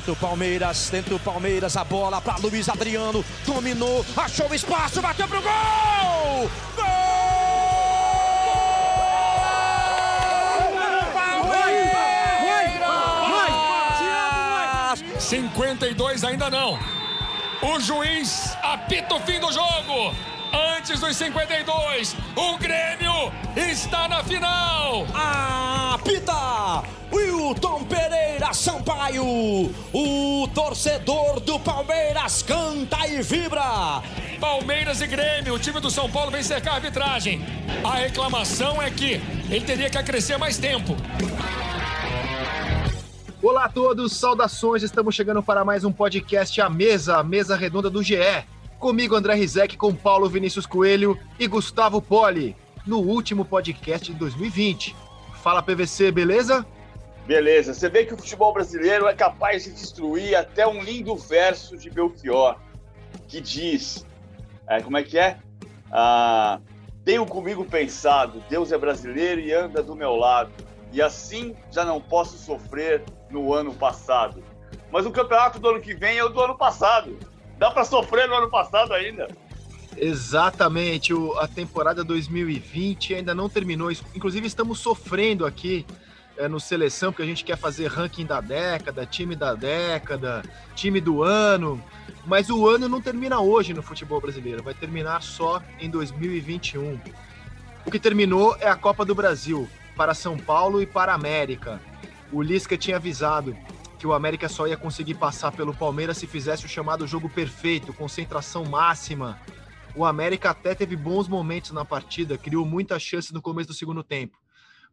Tenta o Palmeiras, tenta o Palmeiras, a bola para Luiz Adriano, dominou, achou espaço, bateu pro gol! Gol! 52 ainda não. O juiz apita o fim do jogo. Antes dos 52, o Grêmio está na final. Apita Wilton Pereira Sampaio. O torcedor do Palmeiras canta e vibra. Palmeiras e Grêmio, o time do São Paulo vem cercar a arbitragem. A reclamação é que ele teria que acrescer mais tempo. Olá a todos, saudações, estamos chegando para mais um podcast A Mesa, a mesa redonda do GE. Comigo André Rizek, com Paulo Vinícius Coelho e Gustavo Poli, no último podcast de 2020. Fala PVC, beleza? Beleza, você vê que o futebol brasileiro é capaz de destruir até um lindo verso de Belchior, que diz, é, como é que é? Ah, tenho comigo pensado, Deus é brasileiro e anda do meu lado e assim já não posso sofrer no ano passado. Mas o campeonato do ano que vem é o do ano passado. Dá para sofrer no ano passado ainda. Exatamente, o, a temporada 2020 ainda não terminou. Inclusive, estamos sofrendo aqui é, no seleção, porque a gente quer fazer ranking da década, time da década, time do ano. Mas o ano não termina hoje no futebol brasileiro, vai terminar só em 2021. O que terminou é a Copa do Brasil para São Paulo e para a América. O Lisca tinha avisado que o América só ia conseguir passar pelo Palmeiras se fizesse o chamado jogo perfeito, concentração máxima. O América até teve bons momentos na partida, criou muitas chances no começo do segundo tempo,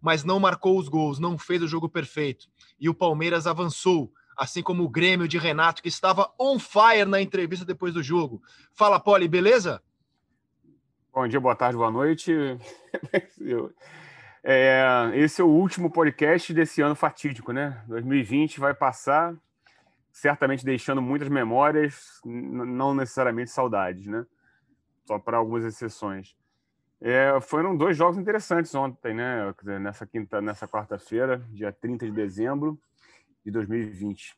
mas não marcou os gols, não fez o jogo perfeito. E o Palmeiras avançou, assim como o Grêmio de Renato, que estava on fire na entrevista depois do jogo. Fala, Poli, beleza? Bom dia, boa tarde, boa noite. É, esse é o último podcast desse ano fatídico, né? 2020 vai passar, certamente deixando muitas memórias, não necessariamente saudades, né? Só para algumas exceções. É, foram dois jogos interessantes ontem, né? Nessa quinta, nessa quarta-feira, dia 30 de dezembro de 2020.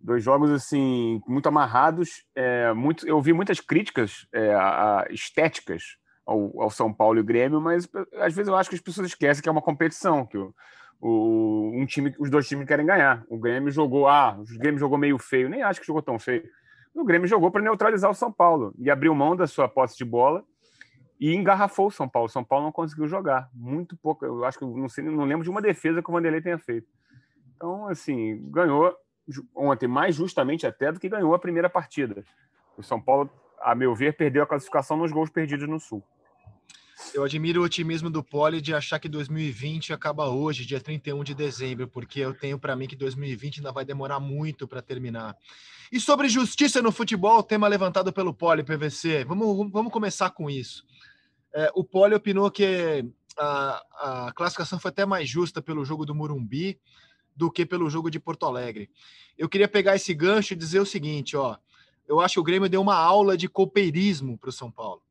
Dois jogos assim muito amarrados. É, muito, eu vi muitas críticas é, a, a estéticas ao, ao, São Paulo e o Grêmio, mas às vezes eu acho que as pessoas esquecem que é uma competição, que o, o, um time, os dois times querem ganhar. O Grêmio jogou, ah, o Grêmio jogou meio feio, nem acho que jogou tão feio. O Grêmio jogou para neutralizar o São Paulo e abriu mão da sua posse de bola e engarrafou o São Paulo. O São Paulo não conseguiu jogar, muito pouco. Eu acho que não sei, não lembro de uma defesa que o Vanderlei tenha feito. Então, assim, ganhou ontem mais justamente até do que ganhou a primeira partida. O São Paulo, a meu ver, perdeu a classificação nos gols perdidos no Sul. Eu admiro o otimismo do Poli de achar que 2020 acaba hoje, dia 31 de dezembro, porque eu tenho para mim que 2020 ainda vai demorar muito para terminar. E sobre justiça no futebol, tema levantado pelo Poli PVC. Vamos, vamos começar com isso. É, o Poli opinou que a, a classificação foi até mais justa pelo jogo do Murumbi do que pelo jogo de Porto Alegre. Eu queria pegar esse gancho e dizer o seguinte, ó. Eu acho que o Grêmio deu uma aula de copeirismo para o São Paulo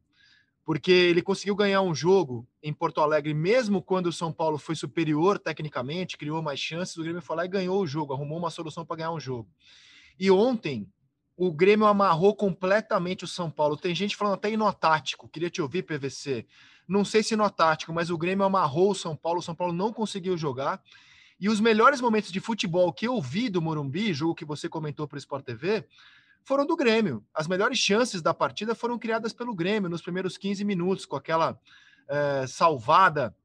porque ele conseguiu ganhar um jogo em Porto Alegre, mesmo quando o São Paulo foi superior tecnicamente, criou mais chances, o Grêmio foi lá e ganhou o jogo, arrumou uma solução para ganhar um jogo. E ontem, o Grêmio amarrou completamente o São Paulo. Tem gente falando até em nó tático, queria te ouvir, PVC. Não sei se nó tático, mas o Grêmio amarrou o São Paulo, o São Paulo não conseguiu jogar. E os melhores momentos de futebol que eu vi do Morumbi, jogo que você comentou para o Sport TV, foram do Grêmio. As melhores chances da partida foram criadas pelo Grêmio nos primeiros 15 minutos, com aquela é, salvada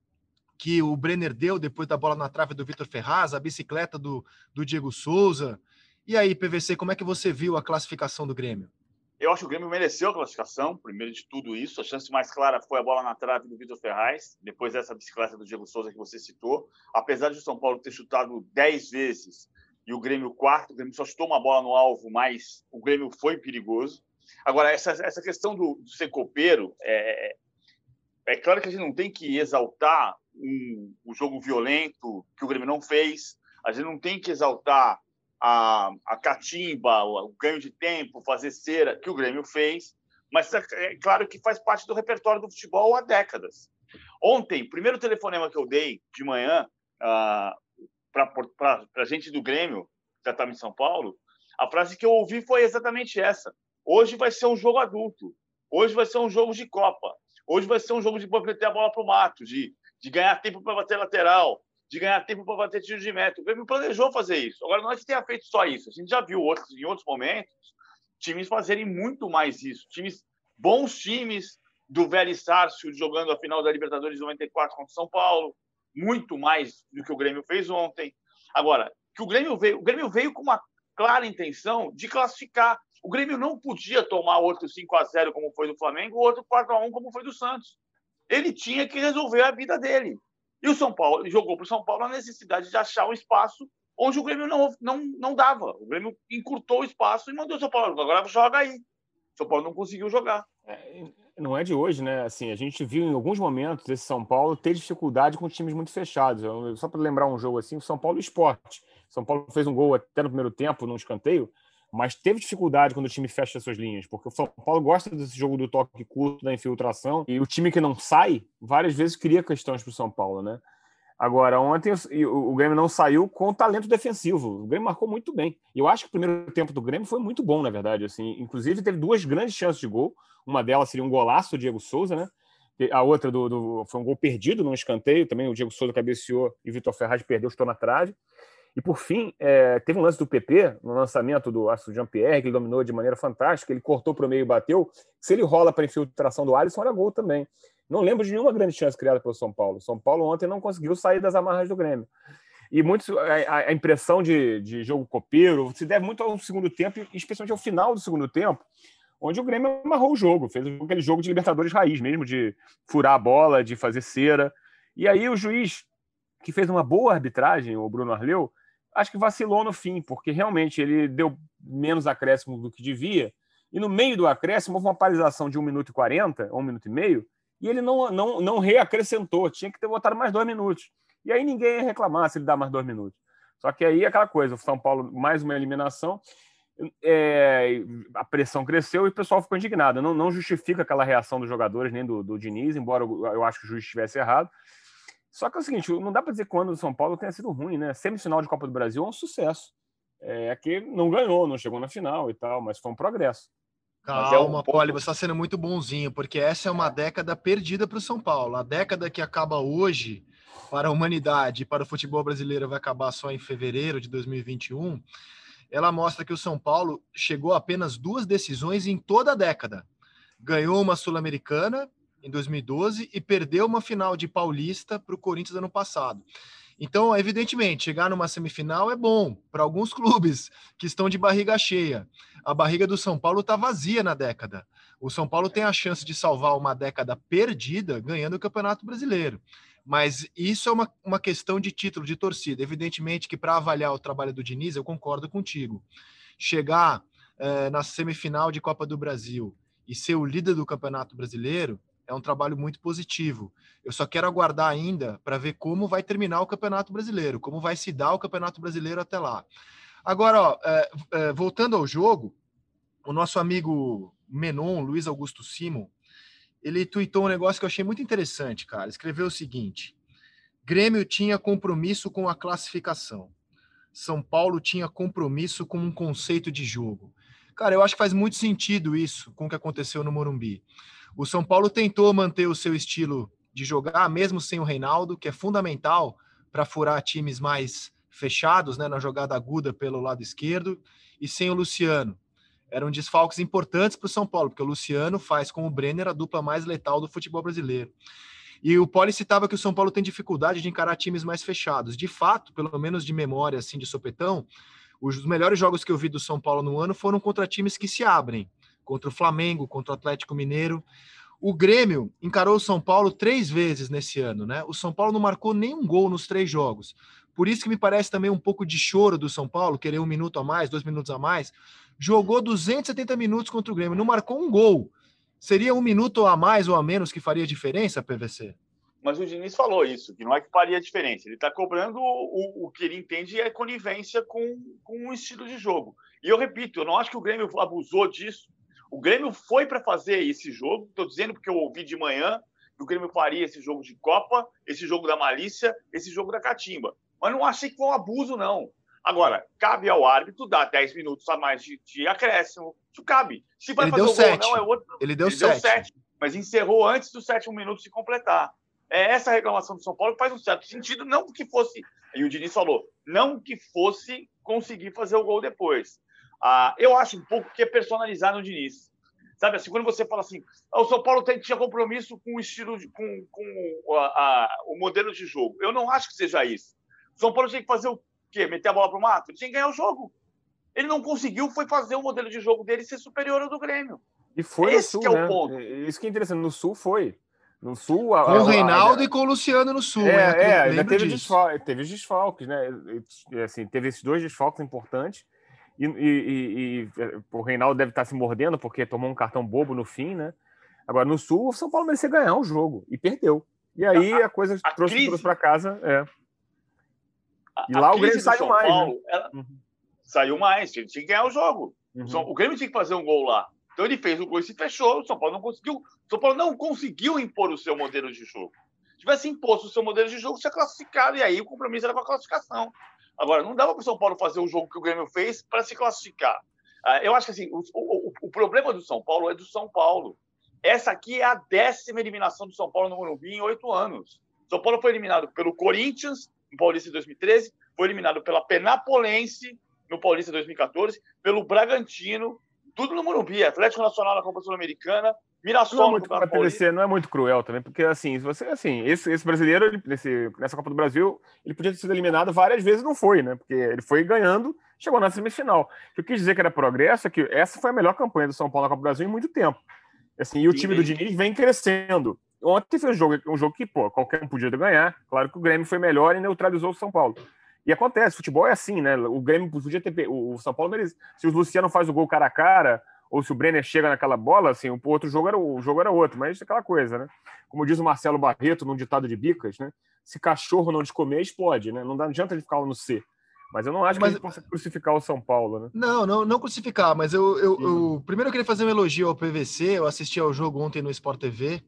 que o Brenner deu depois da bola na trave do Vitor Ferraz, a bicicleta do, do Diego Souza. E aí, PVC, como é que você viu a classificação do Grêmio? Eu acho que o Grêmio mereceu a classificação, primeiro de tudo isso. A chance mais clara foi a bola na trave do Vitor Ferraz, depois dessa bicicleta do Diego Souza que você citou. Apesar de o São Paulo ter chutado 10 vezes e o Grêmio quarto, o Grêmio só chutou uma bola no alvo, mas o Grêmio foi perigoso. Agora, essa, essa questão do, do ser copeiro, é, é claro que a gente não tem que exaltar um, o jogo violento que o Grêmio não fez, a gente não tem que exaltar a, a catimba, o, o ganho de tempo, fazer cera que o Grêmio fez, mas é, é claro que faz parte do repertório do futebol há décadas. Ontem, primeiro telefonema que eu dei de manhã, uh, para a gente do Grêmio, que já estava em São Paulo, A frase que eu ouvi foi exatamente essa. Hoje vai ser um jogo adulto. Hoje vai ser um jogo de Copa. Hoje vai ser um jogo de meter a bola para o mato, de, de ganhar tempo para bater lateral, de ganhar tempo para bater tiro de meta. O Grêmio planejou fazer isso. Agora, não é que tenha feito só isso. A gente já viu outros, em outros momentos times fazerem muito mais isso. Times, bons times do velho Sárcio jogando a final da Libertadores de 94 contra São Paulo, muito mais do que o Grêmio fez ontem. Agora, que o Grêmio veio, o Grêmio veio com uma clara intenção de classificar. O Grêmio não podia tomar outro 5 a 0 como foi do Flamengo, outro 4 a 1 como foi do Santos. Ele tinha que resolver a vida dele. E o São Paulo jogou para o São Paulo a necessidade de achar um espaço onde o Grêmio não, não, não dava. O Grêmio encurtou o espaço e mandou o São Paulo. Agora joga aí. O São Paulo não conseguiu jogar. É, não é de hoje, né? Assim, a gente viu em alguns momentos esse São Paulo ter dificuldade com times muito fechados. Só para lembrar um jogo assim, o São Paulo Esporte. São Paulo fez um gol até no primeiro tempo, num escanteio, mas teve dificuldade quando o time fecha suas linhas, porque o São Paulo gosta desse jogo do toque curto, da infiltração, e o time que não sai, várias vezes cria questões para o São Paulo, né? Agora, ontem o, Grêmio não saiu com talento defensivo. O Grêmio marcou muito bem. Eu acho que o primeiro tempo do Grêmio foi muito bom, na verdade. Assim, inclusive, teve duas grandes chances de gol. Uma delas seria um golaço do Diego Souza, né? A outra do, do, foi um gol perdido num escanteio. Também o Diego Souza cabeceou e o Vitor Ferraz perdeu, estou na trave. E por fim, é, teve um lance do PP no lançamento do Aço Jean-Pierre, que ele dominou de maneira fantástica. Ele cortou para o meio e bateu. Se ele rola para infiltração do Alisson, era gol também. Não lembro de nenhuma grande chance criada pelo São Paulo. São Paulo ontem não conseguiu sair das amarras do Grêmio. E muitos, a, a impressão de, de jogo copeiro se deve muito ao segundo tempo, especialmente ao final do segundo tempo, onde o Grêmio amarrou o jogo, fez aquele jogo de Libertadores raiz mesmo, de furar a bola, de fazer cera. E aí o juiz, que fez uma boa arbitragem, o Bruno Arleu, acho que vacilou no fim, porque realmente ele deu menos acréscimo do que devia. E no meio do acréscimo houve uma paralisação de 1 minuto e 40, 1 minuto e meio, e ele não, não, não reacrescentou, tinha que ter botado mais dois minutos. E aí ninguém ia reclamar se ele dá mais dois minutos. Só que aí aquela coisa, o São Paulo, mais uma eliminação, é, a pressão cresceu e o pessoal ficou indignado. Não, não justifica aquela reação dos jogadores, nem do, do Diniz, embora eu, eu acho que o juiz estivesse errado. Só que é o seguinte, não dá para dizer quando o São Paulo tenha sido ruim, né? Semifinal de Copa do Brasil é um sucesso. É que não ganhou, não chegou na final e tal, mas foi um progresso. Calma, é um Poli, você está sendo muito bonzinho, porque essa é uma década perdida para o São Paulo. A década que acaba hoje para a humanidade e para o futebol brasileiro vai acabar só em fevereiro de 2021. Ela mostra que o São Paulo chegou a apenas duas decisões em toda a década. Ganhou uma Sul-Americana em 2012 e perdeu uma final de Paulista para o Corinthians ano passado. Então, evidentemente, chegar numa semifinal é bom para alguns clubes que estão de barriga cheia. A barriga do São Paulo está vazia na década. O São Paulo tem a chance de salvar uma década perdida ganhando o Campeonato Brasileiro. Mas isso é uma, uma questão de título, de torcida. Evidentemente que para avaliar o trabalho do Diniz, eu concordo contigo. Chegar eh, na semifinal de Copa do Brasil e ser o líder do Campeonato Brasileiro é um trabalho muito positivo. Eu só quero aguardar ainda para ver como vai terminar o Campeonato Brasileiro, como vai se dar o Campeonato Brasileiro até lá. Agora, ó, é, é, voltando ao jogo, o nosso amigo Menon, Luiz Augusto Simon, ele tweetou um negócio que eu achei muito interessante, cara. Escreveu o seguinte: Grêmio tinha compromisso com a classificação. São Paulo tinha compromisso com um conceito de jogo. Cara, eu acho que faz muito sentido isso com o que aconteceu no Morumbi. O São Paulo tentou manter o seu estilo de jogar, mesmo sem o Reinaldo, que é fundamental para furar times mais fechados, né, na jogada aguda pelo lado esquerdo, e sem o Luciano. Eram desfalques importantes para o São Paulo, porque o Luciano faz com o Brenner a dupla mais letal do futebol brasileiro. E o Poli citava que o São Paulo tem dificuldade de encarar times mais fechados. De fato, pelo menos de memória, assim, de sopetão, os melhores jogos que eu vi do São Paulo no ano foram contra times que se abrem contra o Flamengo, contra o Atlético Mineiro. O Grêmio encarou o São Paulo três vezes nesse ano, né? O São Paulo não marcou nenhum gol nos três jogos. Por isso que me parece também um pouco de choro do São Paulo, querer um minuto a mais, dois minutos a mais. Jogou 270 minutos contra o Grêmio, não marcou um gol. Seria um minuto a mais ou a menos que faria diferença, PVC? Mas o Diniz falou isso, que não é que faria diferença. Ele está cobrando o, o, que ele entende é conivência com, com o estilo de jogo. E eu repito, eu não acho que o Grêmio abusou disso. O Grêmio foi para fazer esse jogo, estou dizendo porque eu ouvi de manhã que o Grêmio faria esse jogo de Copa, esse jogo da malícia, esse jogo da catimba. Mas não achei que foi um abuso, não. Agora, cabe ao árbitro dar 10 minutos a mais de, de acréscimo. Isso cabe. Se vai Ele fazer deu o gol sete. não, é outro. Ele deu Ele sete. Deu sete. Mas encerrou antes do sétimo minuto se completar. É essa reclamação do São Paulo faz um certo sentido, não porque fosse, e o Diniz falou, não que fosse conseguir fazer o gol depois. Ah, eu acho um pouco que é personalizar no Diniz. Sabe assim, quando você fala assim, ah, o São Paulo tem, tinha compromisso com o estilo, de, com, com a, a, o modelo de jogo. Eu não acho que seja isso. O São Paulo tinha que fazer o quê? Meter a bola para o mato? Ele tinha que ganhar o jogo. Ele não conseguiu, foi fazer o modelo de jogo dele ser superior ao do Grêmio. E foi Esse no Sul, é né? o ponto. Isso que é interessante. No Sul foi. No Sul. A, com o Reinaldo a, a, e com o Luciano no Sul. É, é ainda teve, desfal, teve os desfalques, né? Assim, teve esses dois desfalques importantes. E, e, e, e, é, o Reinaldo deve estar se mordendo porque tomou um cartão bobo no fim, né? Agora, no Sul, o São Paulo merecia ganhar o jogo e perdeu. E aí a, coisa trouxe, trouxe para casa. É. E lá o Grêmio saiu mais. Né? Paulo, né? ela... uhum. Saiu mais, ele tinha que ganhar o jogo. Uhum. O Grêmio tinha que fazer um gol lá. Então ele fez o gol e se fechou. O São Paulo não conseguiu. O São Paulo não conseguiu impor o seu modelo de jogo. Se tivesse imposto o seu modelo de jogo, tinha classificado, e aí o compromisso era com a classificação. Agora, não dava para o São Paulo fazer o jogo que o Grêmio fez para se classificar. Ah, eu acho que assim, o, o, o, problema do São Paulo é do São Paulo. Essa aqui é a décima eliminação do São Paulo no Morumbi em oito anos. São Paulo foi eliminado pelo Corinthians, no Paulista em 2013, foi eliminado pela Penapolense, no Paulista 2014, pelo Bragantino, tudo no Morumbi, Atlético Nacional na Copa Sul-Americana, Mirassol não é muito, no não é muito cruel também, porque assim, você assim, esse, esse brasileiro, ele, nessa Copa do Brasil, ele podia ter sido eliminado várias vezes, não foi, né? Porque ele foi ganhando, chegou na semifinal. O que eu quis dizer que era progresso é que essa foi a melhor campanha do São Paulo na Copa do Brasil em muito tempo. Assim, e o time do Diniz vem crescendo. Ontem foi um jogo, um jogo que, pô, qualquer um podia ganhar. Claro que o Grêmio foi melhor e neutralizou o São Paulo. E acontece, futebol é assim, né? O Grêmio podia ter. O São Paulo merece. Se o Luciano faz o gol cara a cara, ou se o Brenner chega naquela bola, assim, o outro jogo era, o jogo era outro, mas é aquela coisa, né? Como diz o Marcelo Barreto num ditado de bicas, né? Se cachorro não descomer, explode, né? Não, dá, não adianta ele ficar no C. Mas eu não acho mas, que a gente possa crucificar o São Paulo, né? Não, não, não crucificar, mas eu, eu, uhum. eu, primeiro eu queria fazer um elogio ao PVC. Eu assisti ao jogo ontem no Sport TV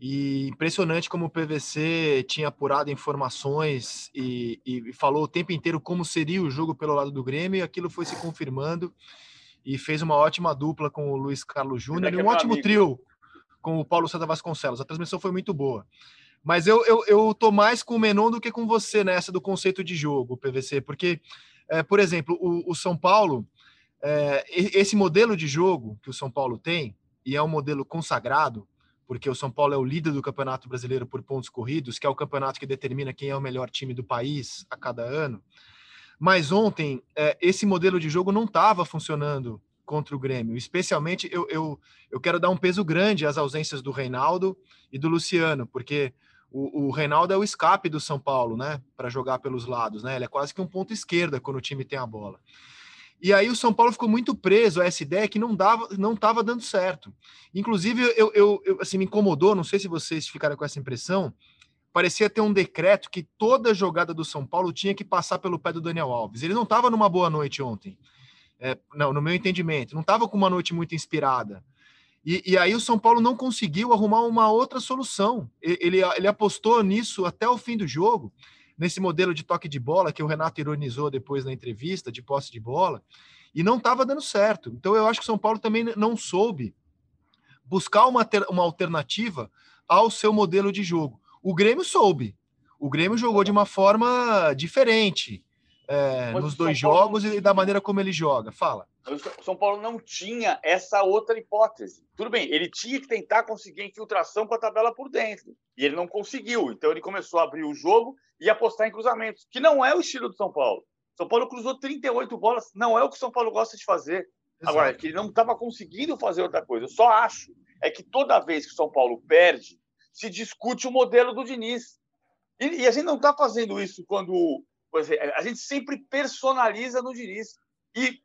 e impressionante como o PVC tinha apurado informações e, e, falou o tempo inteiro como seria o jogo pelo lado do Grêmio, e aquilo foi se confirmando e fez uma ótima dupla com o Luiz Carlos Júnior e um ótimo amigo. trio com o Paulo César Vasconcelos. A transmissão foi muito boa. Mas eu, eu, eu tô mais com o Menon do que com você nessa do conceito de jogo, PVC, porque, é, por exemplo, o, o São Paulo, é, esse modelo de jogo que o São Paulo tem, e é um modelo consagrado, porque o São Paulo é o líder do Campeonato Brasileiro por pontos corridos, que é o campeonato que determina quem é o melhor time do país a cada ano. Mas ontem, é, esse modelo de jogo não estava funcionando contra o Grêmio. Especialmente, eu, eu, eu quero dar um peso grande às ausências do Reinaldo e do Luciano, porque o, o Reinaldo é o escape do São Paulo, né? Para jogar pelos lados, né? Ele é quase que um ponto esquerda quando o time tem a bola. E aí o São Paulo ficou muito preso a essa ideia que não dava, não estava dando certo. Inclusive, eu, eu, eu, assim, me incomodou, não sei se vocês ficaram com essa impressão, parecia ter um decreto que toda jogada do São Paulo tinha que passar pelo pé do Daniel Alves. Ele não estava numa boa noite ontem. É, não, no meu entendimento, não estava com uma noite muito inspirada. E, e, aí o São Paulo não conseguiu arrumar uma outra solução. Ele, ele apostou nisso até o fim do jogo nesse modelo de toque de bola que o Renato ironizou depois na entrevista, de posse de bola, e não estava dando certo. Então eu acho que o São Paulo também não soube buscar uma, uma alternativa ao seu modelo de jogo. O Grêmio soube. O Grêmio jogou de uma forma diferente é, nos dois Paulo... jogos e da maneira como ele joga. Fala. O São Paulo não tinha essa outra hipótese. Tudo bem, ele tinha que tentar conseguir infiltração com a tabela por dentro. E ele não conseguiu. Então ele começou a abrir o jogo e apostar em cruzamentos, que não é o estilo do São Paulo. São Paulo cruzou 38 bolas, não é o que o São Paulo gosta de fazer. Exato. Agora, é que ele não estava conseguindo fazer outra coisa. Eu só acho é que toda vez que o São Paulo perde, se discute o modelo do Diniz. E, e a gente não está fazendo isso quando. A gente sempre personaliza no Diniz. E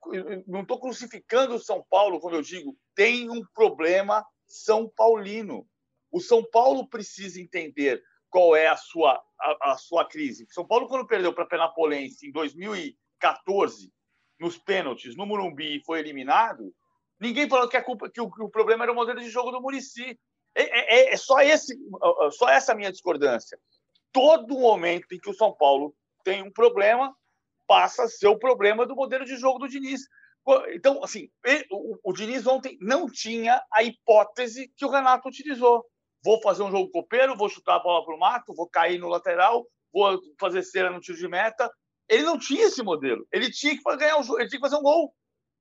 não estou crucificando o São Paulo quando eu digo tem um problema São Paulino. O São Paulo precisa entender qual é a sua, a, a sua crise. São Paulo, quando perdeu para a Penapolense em 2014, nos pênaltis, no Murumbi, e foi eliminado, ninguém falou que, a culpa, que, o, que o problema era o modelo de jogo do Murici. É, é, é, só, esse, só essa minha discordância. Todo momento em que o São Paulo tem um problema, passa a ser o problema do modelo de jogo do Diniz. Então, assim, o, o Diniz ontem não tinha a hipótese que o Renato utilizou. Vou fazer um jogo copeiro, vou chutar a bola para o mato, vou cair no lateral, vou fazer cera no tiro de meta. Ele não tinha esse modelo. Ele tinha que ganhar ele tinha que fazer um gol.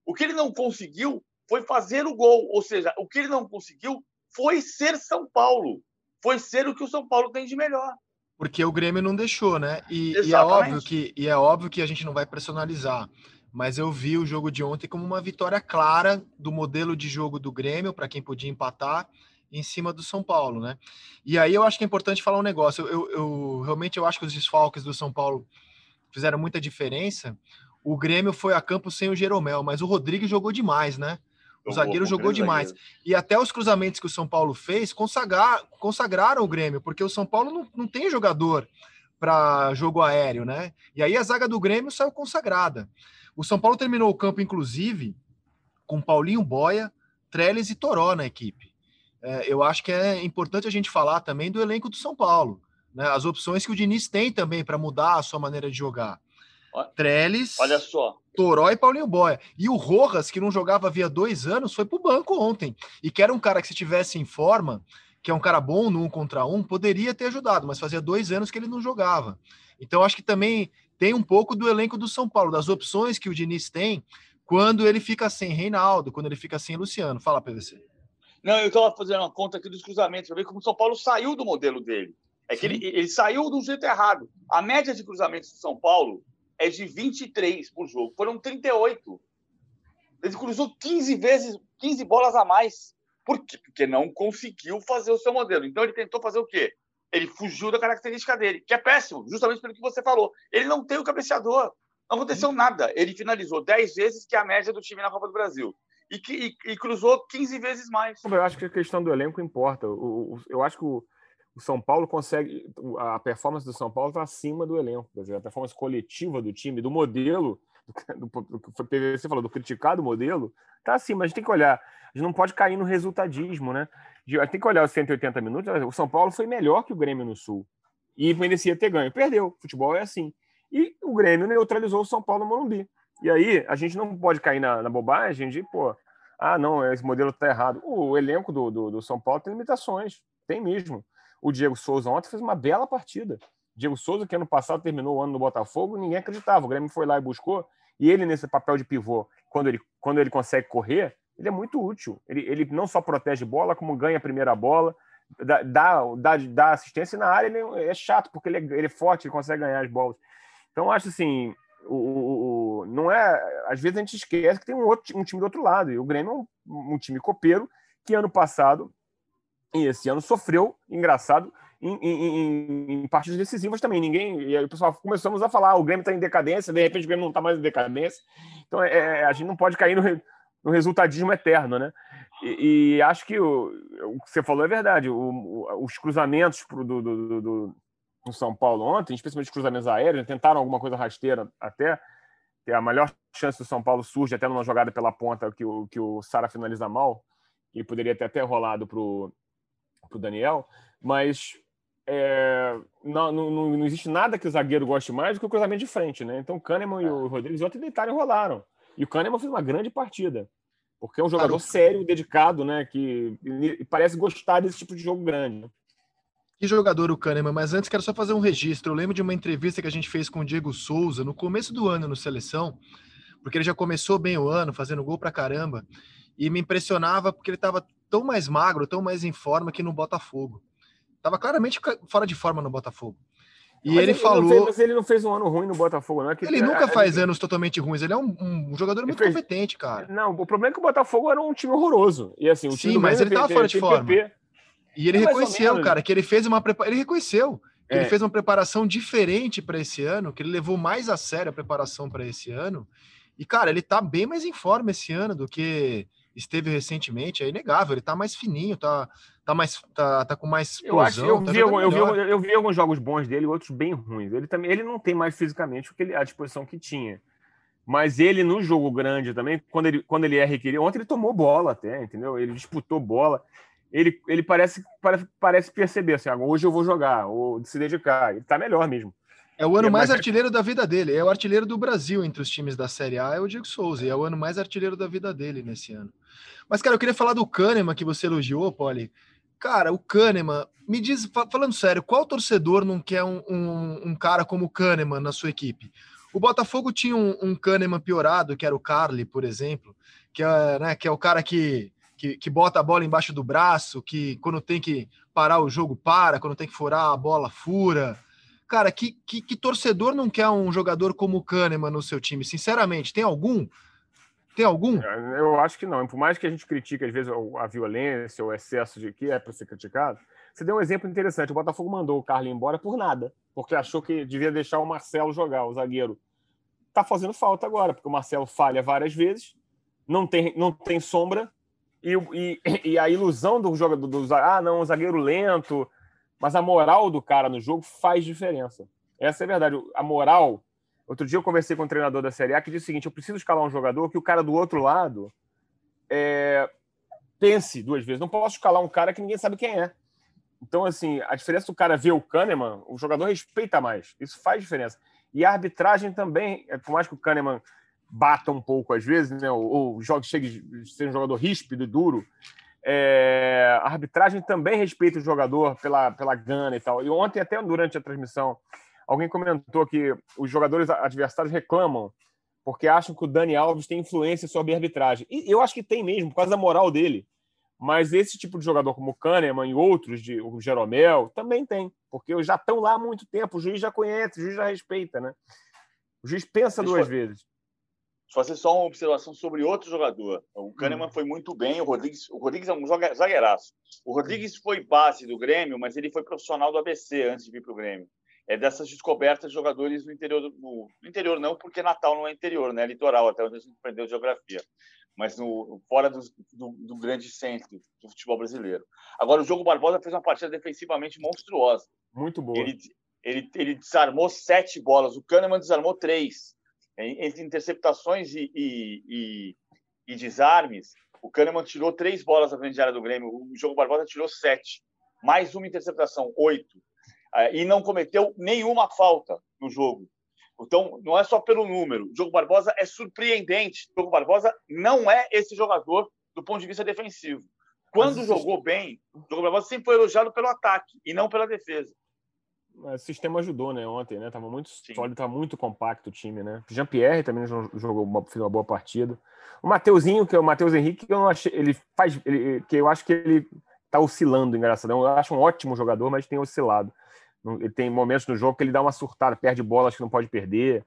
O que ele não conseguiu foi fazer o gol. Ou seja, o que ele não conseguiu foi ser São Paulo. Foi ser o que o São Paulo tem de melhor. Porque o Grêmio não deixou, né? E, e, é óbvio que, e é óbvio que a gente não vai personalizar. Mas eu vi o jogo de ontem como uma vitória clara do modelo de jogo do Grêmio, para quem podia empatar, em cima do São Paulo, né? E aí eu acho que é importante falar um negócio. Eu, eu, eu realmente eu acho que os desfalques do São Paulo fizeram muita diferença. O Grêmio foi a campo sem o Jeromel, mas o Rodrigues jogou demais, né? O zagueiro jogou demais. Zagueiro. E até os cruzamentos que o São Paulo fez consagrar, consagraram o Grêmio, porque o São Paulo não, não tem jogador para jogo aéreo, né? E aí a zaga do Grêmio saiu consagrada. O São Paulo terminou o campo, inclusive, com Paulinho Boia, Trellis e Toró na equipe. É, eu acho que é importante a gente falar também do elenco do São Paulo, né? As opções que o Diniz tem também para mudar a sua maneira de jogar. Trellis, olha só, Toró e Paulinho Boia. E o Rojas, que não jogava havia dois anos, foi para o banco ontem. E que era um cara que, se tivesse em forma, que é um cara bom no um contra um, poderia ter ajudado, mas fazia dois anos que ele não jogava. Então, acho que também tem um pouco do elenco do São Paulo, das opções que o Diniz tem quando ele fica sem Reinaldo, quando ele fica sem Luciano. Fala, PVC. Não, eu estava fazendo uma conta aqui dos cruzamentos, para ver como o São Paulo saiu do modelo dele. É que ele, ele, saiu do jeito errado. A média de cruzamentos do São Paulo é de 23 por jogo. Foram 38. Ele cruzou 15 vezes, 15 bolas a mais. Por quê? Porque não conseguiu fazer o seu modelo. Então ele tentou fazer o quê? Ele fugiu da característica dele, que é péssimo, justamente pelo que você falou. Ele não tem o cabeceador. Não aconteceu nada. Ele finalizou 10 vezes, que é a média do time na Copa do Brasil. E, que, e, e cruzou 15 vezes mais. Eu acho que a questão do elenco importa. O, o, eu acho que o, o São Paulo consegue. A performance do São Paulo está acima do elenco. Quer dizer, a performance coletiva do time, do modelo, do, do, do que o PVC falou, do criticado modelo, está acima. A gente tem que olhar. A gente não pode cair no resultadismo, né? A gente tem que olhar os 180 minutos. O São Paulo foi melhor que o Grêmio no Sul. E merecia ter ganho. Perdeu. Futebol é assim. E o Grêmio neutralizou o São Paulo no Morumbi. E aí, a gente não pode cair na, na bobagem de, pô, ah, não, esse modelo está errado. O elenco do, do, do São Paulo tem limitações. Tem mesmo. O Diego Souza ontem fez uma bela partida. Diego Souza, que ano passado terminou o ano no Botafogo, ninguém acreditava. O Grêmio foi lá e buscou. E ele, nesse papel de pivô, quando ele, quando ele consegue correr, ele é muito útil. Ele, ele não só protege bola, como ganha a primeira bola, dá, dá, dá assistência na área. Ele é chato, porque ele é, ele é forte, ele consegue ganhar as bolas. Então, acho assim, o, o, o, não é. Às vezes a gente esquece que tem um, outro, um time do outro lado. E o Grêmio é um, um time copeiro que ano passado e esse ano sofreu, engraçado, em, em, em, partidas decisivas também. Ninguém. E aí o pessoal começamos a falar: ah, o Grêmio está em decadência, de repente o Grêmio não está mais em decadência. Então é, é, a gente não pode cair no, no resultadismo eterno, né? E, e acho que o, o, que você falou é verdade. O, os cruzamentos pro, do, do, do, do, São Paulo ontem, especialmente os cruzamentos aéreos, tentaram alguma coisa rasteira até. A melhor chance do São Paulo surge até numa jogada pela ponta que o, que o Sara finaliza mal, e poderia ter até rolado para o para o Daniel, mas é, não, não, não, existe nada que o zagueiro goste mais do que o cruzamento de frente, né? Então o Kahneman e o é. Rodrigues ontem deitaram e rolaram. E o Kahneman fez uma grande partida, porque é um jogador sério, dedicado, né? Que parece gostar desse tipo de jogo grande. Que jogador o Kahneman, mas antes quero só fazer um registro. Eu lembro de uma entrevista que a gente fez com o Diego Souza no começo do ano no Seleção, porque ele já começou bem o ano, fazendo gol pra caramba, e me impressionava porque ele estava tão mais magro, tão mais em forma que no Botafogo. Tava claramente fora de forma no Botafogo. E ele, ele falou. Fez, mas ele não fez um ano ruim no Botafogo, não é? Que ele nunca faz anos totalmente ruins. Ele é um, um jogador muito fez... competente, cara. Não, o problema é que o Botafogo era um time horroroso. E assim, o Sim, mas ele tava fora de forma. E ele é reconheceu, cara, que ele fez uma preparação. Ele reconheceu que é. ele fez uma preparação diferente para esse ano, que ele levou mais a sério a preparação para esse ano. E, cara, ele tá bem mais em forma esse ano do que esteve recentemente, é inegável, ele tá mais fininho, tá, tá mais tá, tá com mais explosão, eu, acho, eu, tá vi, eu, eu, vi, eu, vi, alguns jogos bons dele, outros bem ruins. Ele também ele não tem mais fisicamente o que ele, a disposição que tinha. Mas ele no jogo grande também, quando ele, quando ele é requerido, ontem ele tomou bola até, entendeu? Ele disputou bola. Ele, ele parece, parece, parece perceber assim, hoje eu vou jogar, ou se dedicar. Ele tá melhor mesmo. É o ano mais artilheiro da vida dele. É o artilheiro do Brasil entre os times da Série A, é o Diego Souza. E é o ano mais artilheiro da vida dele nesse ano. Mas, cara, eu queria falar do Kahneman que você elogiou, Poli. Cara, o Kahneman, me diz, falando sério, qual torcedor não quer um, um, um cara como o Kahneman na sua equipe? O Botafogo tinha um, um Kahneman piorado, que era o Carly, por exemplo, que é, né, que é o cara que, que, que bota a bola embaixo do braço, que quando tem que parar o jogo, para, quando tem que furar a bola, fura. Cara, que, que, que torcedor não quer um jogador como o Kahneman no seu time? Sinceramente, tem algum? Tem algum? É, eu acho que não. Por mais que a gente critique, às vezes, a violência, o excesso de que é para ser criticado, você deu um exemplo interessante. O Botafogo mandou o Carlos embora por nada, porque achou que devia deixar o Marcelo jogar, o zagueiro. Tá fazendo falta agora, porque o Marcelo falha várias vezes, não tem, não tem sombra, e, e, e a ilusão do jogador, do, ah, não, o zagueiro lento, mas a moral do cara no jogo faz diferença. Essa é a verdade. A moral Outro dia eu conversei com um treinador da Série A que disse o seguinte: eu preciso escalar um jogador que o cara do outro lado é, pense duas vezes. Não posso escalar um cara que ninguém sabe quem é. Então, assim, a diferença do cara ver o Kahneman, o jogador respeita mais. Isso faz diferença. E a arbitragem também, é, por mais que o Kahneman bata um pouco às vezes, né, ou, ou jogue, chegue a ser um jogador ríspido e duro, é, a arbitragem também respeita o jogador pela, pela gana e tal. E ontem, até durante a transmissão, Alguém comentou que os jogadores adversários reclamam porque acham que o Dani Alves tem influência sobre a arbitragem. E eu acho que tem mesmo, por causa da moral dele. Mas esse tipo de jogador como o Kahneman e outros, de, o Jeromel, também tem, porque já estão lá há muito tempo, o juiz já conhece, o juiz já respeita, né? O juiz pensa Deixa duas eu... vezes fazer só uma observação sobre outro jogador. O Kahneman hum. foi muito bem, o Rodrigues, o Rodrigues é um zagueiraço. O Rodrigues foi base do Grêmio, mas ele foi profissional do ABC antes de vir para o Grêmio é dessas descobertas de jogadores no interior, do, no interior não, porque Natal não é interior, né? É litoral, até onde a gente aprendeu geografia, mas no, fora do, do, do, grande centro do futebol brasileiro. Agora, o Jogo Barbosa fez uma partida defensivamente monstruosa. Muito boa. Ele, ele, ele desarmou sete bolas, o Kahneman desarmou três. Entre interceptações e, e, e, e desarmes, o Kahneman tirou três bolas da frente de área do Grêmio, o Jogo Barbosa tirou sete. Mais uma interceptação, oito. É, e não cometeu nenhuma falta no jogo. Então, não é só pelo número. O Diogo Barbosa é surpreendente. O Diogo Barbosa não é esse jogador do ponto de vista defensivo. Quando jogou bem, o Diogo Barbosa sempre foi elogiado pelo ataque e não pela defesa. O sistema ajudou, né? Ontem, né? Tava muito Sim. sólido, tava muito compacto o time, né? Jean Pierre também jogou uma, fez uma boa partida. O Mateuzinho, que é o Matheus Henrique, que eu não achei, ele faz, ele, que eu acho que ele tá oscilando, engraçado. Eu acho um ótimo jogador, mas tem oscilado. Ele tem momentos no jogo que ele dá uma surtada, perde bolas que não pode perder.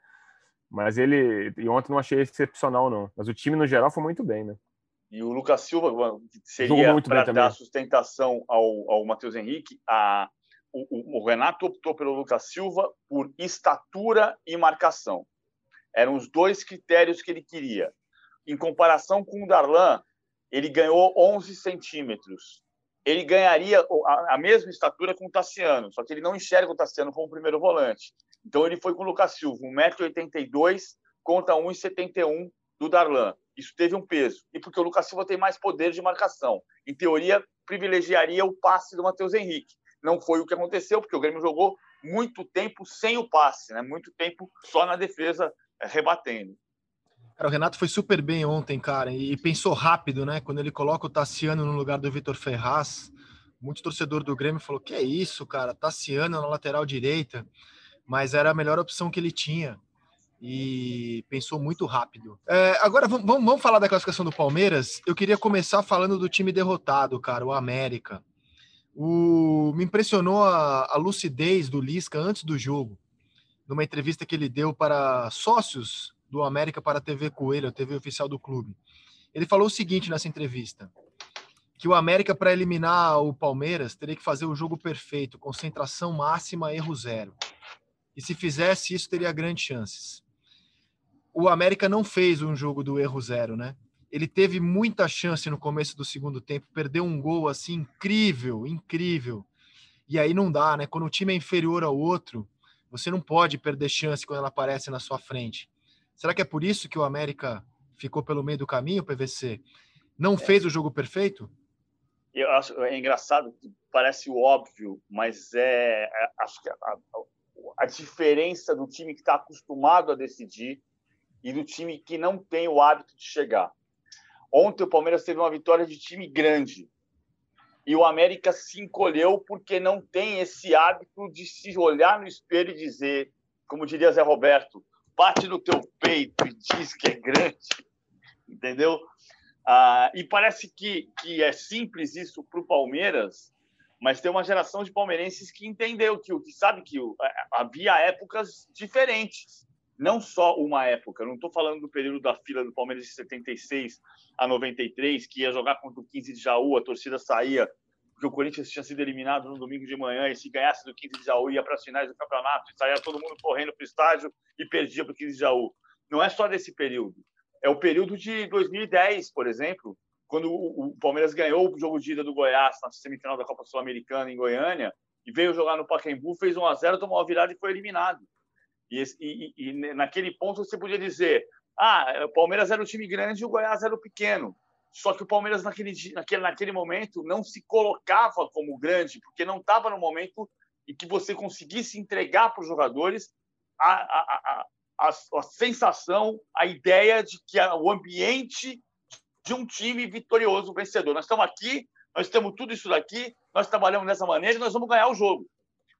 Mas ele. E ontem não achei excepcional, não. Mas o time, no geral, foi muito bem, né? E o Lucas Silva seria para dar sustentação ao, ao Matheus Henrique. A, o, o, Renato optou pelo Lucas Silva por estatura e marcação. Eram os dois critérios que ele queria. Em comparação com o Darlan, ele ganhou 11 centímetros ele ganharia a, mesma estatura com o Tassiano, só que ele não enxerga o Tassiano como primeiro volante. Então ele foi com o Lucas Silva, 1,82m contra 1,71m do Darlan. Isso teve um peso. E porque o Lucas Silva tem mais poder de marcação. Em teoria, privilegiaria o passe do Matheus Henrique. Não foi o que aconteceu, porque o Grêmio jogou muito tempo sem o passe, né? muito tempo só na defesa eh, rebatendo. Cara, o Renato foi super bem ontem, cara, e pensou rápido, né? Quando ele coloca o Tassiano no lugar do Vitor Ferraz, muito torcedor do Grêmio falou: que é isso, cara? Tassiano na lateral direita, mas era a melhor opção que ele tinha. E pensou muito rápido. É, agora vamos, vamos falar da classificação do Palmeiras. Eu queria começar falando do time derrotado, cara, o América. O, me impressionou a, a lucidez do Lisca antes do jogo, numa entrevista que ele deu para sócios do América para a TV Coelho, a TV oficial do clube. Ele falou o seguinte nessa entrevista: que o América, para eliminar o Palmeiras, teria que fazer o jogo perfeito, concentração máxima, erro zero. E se fizesse isso, teria grandes chances. O América não fez um jogo do erro zero, né? Ele teve muita chance no começo do segundo tempo, perdeu um gol assim incrível, incrível. E aí não dá, né? Quando o time é inferior ao outro, você não pode perder chance quando ela aparece na sua frente. Será que é por isso que o América ficou pelo meio do caminho, PVC? Não é. fez o jogo perfeito? Eu acho é engraçado, parece óbvio, mas é, é acho que a, a, a diferença do time que está acostumado a decidir e do time que não tem o hábito de chegar. Ontem o Palmeiras teve uma vitória de time grande. E o América se encolheu porque não tem esse hábito de se olhar no espelho e dizer, como diria Zé Roberto, bate no teu peito e diz que é grande, entendeu? Ah, e parece que, que é simples isso para o Palmeiras, mas tem uma geração de palmeirenses que entendeu que, que sabe que havia épocas diferentes, não só uma época. Não estou falando do período da fila do Palmeiras de 76 a 93, que ia jogar contra o 15 de Jaú, a torcida saía porque o Corinthians tinha sido eliminado no domingo de manhã e se ganhasse do 15 de Jaú ia para as finais do campeonato, e saía todo mundo correndo para o estádio e perdia para o 15 de Jaú. Não é só desse período. É o período de 2010, por exemplo, quando o Palmeiras ganhou o jogo de ida do Goiás na semifinal da Copa Sul-Americana em Goiânia e veio jogar no Pacaembu, fez 1 a 0 tomou a virada e foi eliminado. E, e, e naquele ponto você podia dizer: ah, o Palmeiras era o time grande e o Goiás era o pequeno. Só que o Palmeiras, naquele, naquele, naquele momento, não se colocava como grande, porque não estava no momento em que você conseguisse entregar para os jogadores a, a, a, a, sensação, a ideia de que o ambiente de um time vitorioso, vencedor. Nós estamos aqui, nós temos tudo isso daqui, nós trabalhamos dessa maneira e nós vamos ganhar o jogo.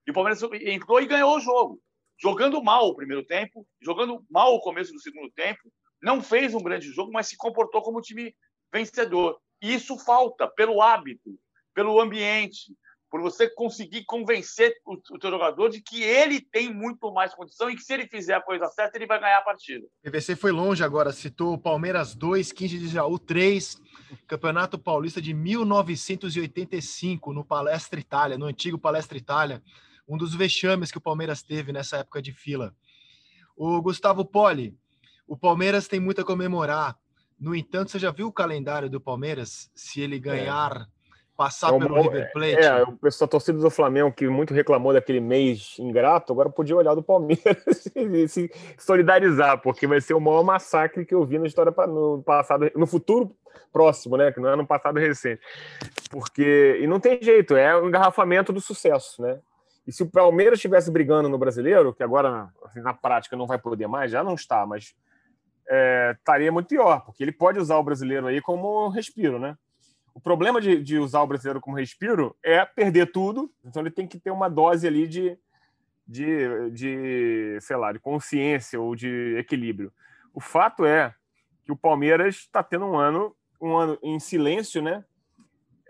E o Palmeiras entrou e ganhou o jogo. Jogando mal o primeiro tempo, jogando mal o começo do segundo tempo, não fez um grande jogo, mas se comportou como time vencedor. E isso falta pelo hábito, pelo ambiente, por você conseguir convencer o, o teu jogador de que ele tem muito mais condição e que se ele fizer a coisa certa, ele vai ganhar a partida. O PVC foi longe agora, citou Palmeiras 2, 15 de Jaú 3, Campeonato Paulista de 1985, no Palestra Itália, no antigo Palestra Itália, um dos vexames que o Palmeiras teve nessa época de fila. O Gustavo Poli, o Palmeiras tem muito a comemorar. No entanto, você já viu o calendário do Palmeiras? Se ele ganhar, é. passar é pelo River Plate? É, o pessoal, torcida do Flamengo, que muito reclamou daquele mês ingrato, agora podia olhar do Palmeiras e se solidarizar, porque vai ser o maior massacre que eu vi na história no passado, no futuro próximo, né? Que não é no passado recente. Porque, e não tem jeito, é o engarrafamento do sucesso, né? E se o Palmeiras estivesse brigando no brasileiro, que agora assim, na prática não vai poder mais, já não está, mas é, estaria muito pior, porque ele pode usar o brasileiro aí como respiro, né? O problema de, de, usar o brasileiro como respiro é perder tudo, então ele tem que ter uma dose ali de, de, de sei lá, de consciência ou de equilíbrio. O fato é que o Palmeiras está tendo um ano, um ano em silêncio, né?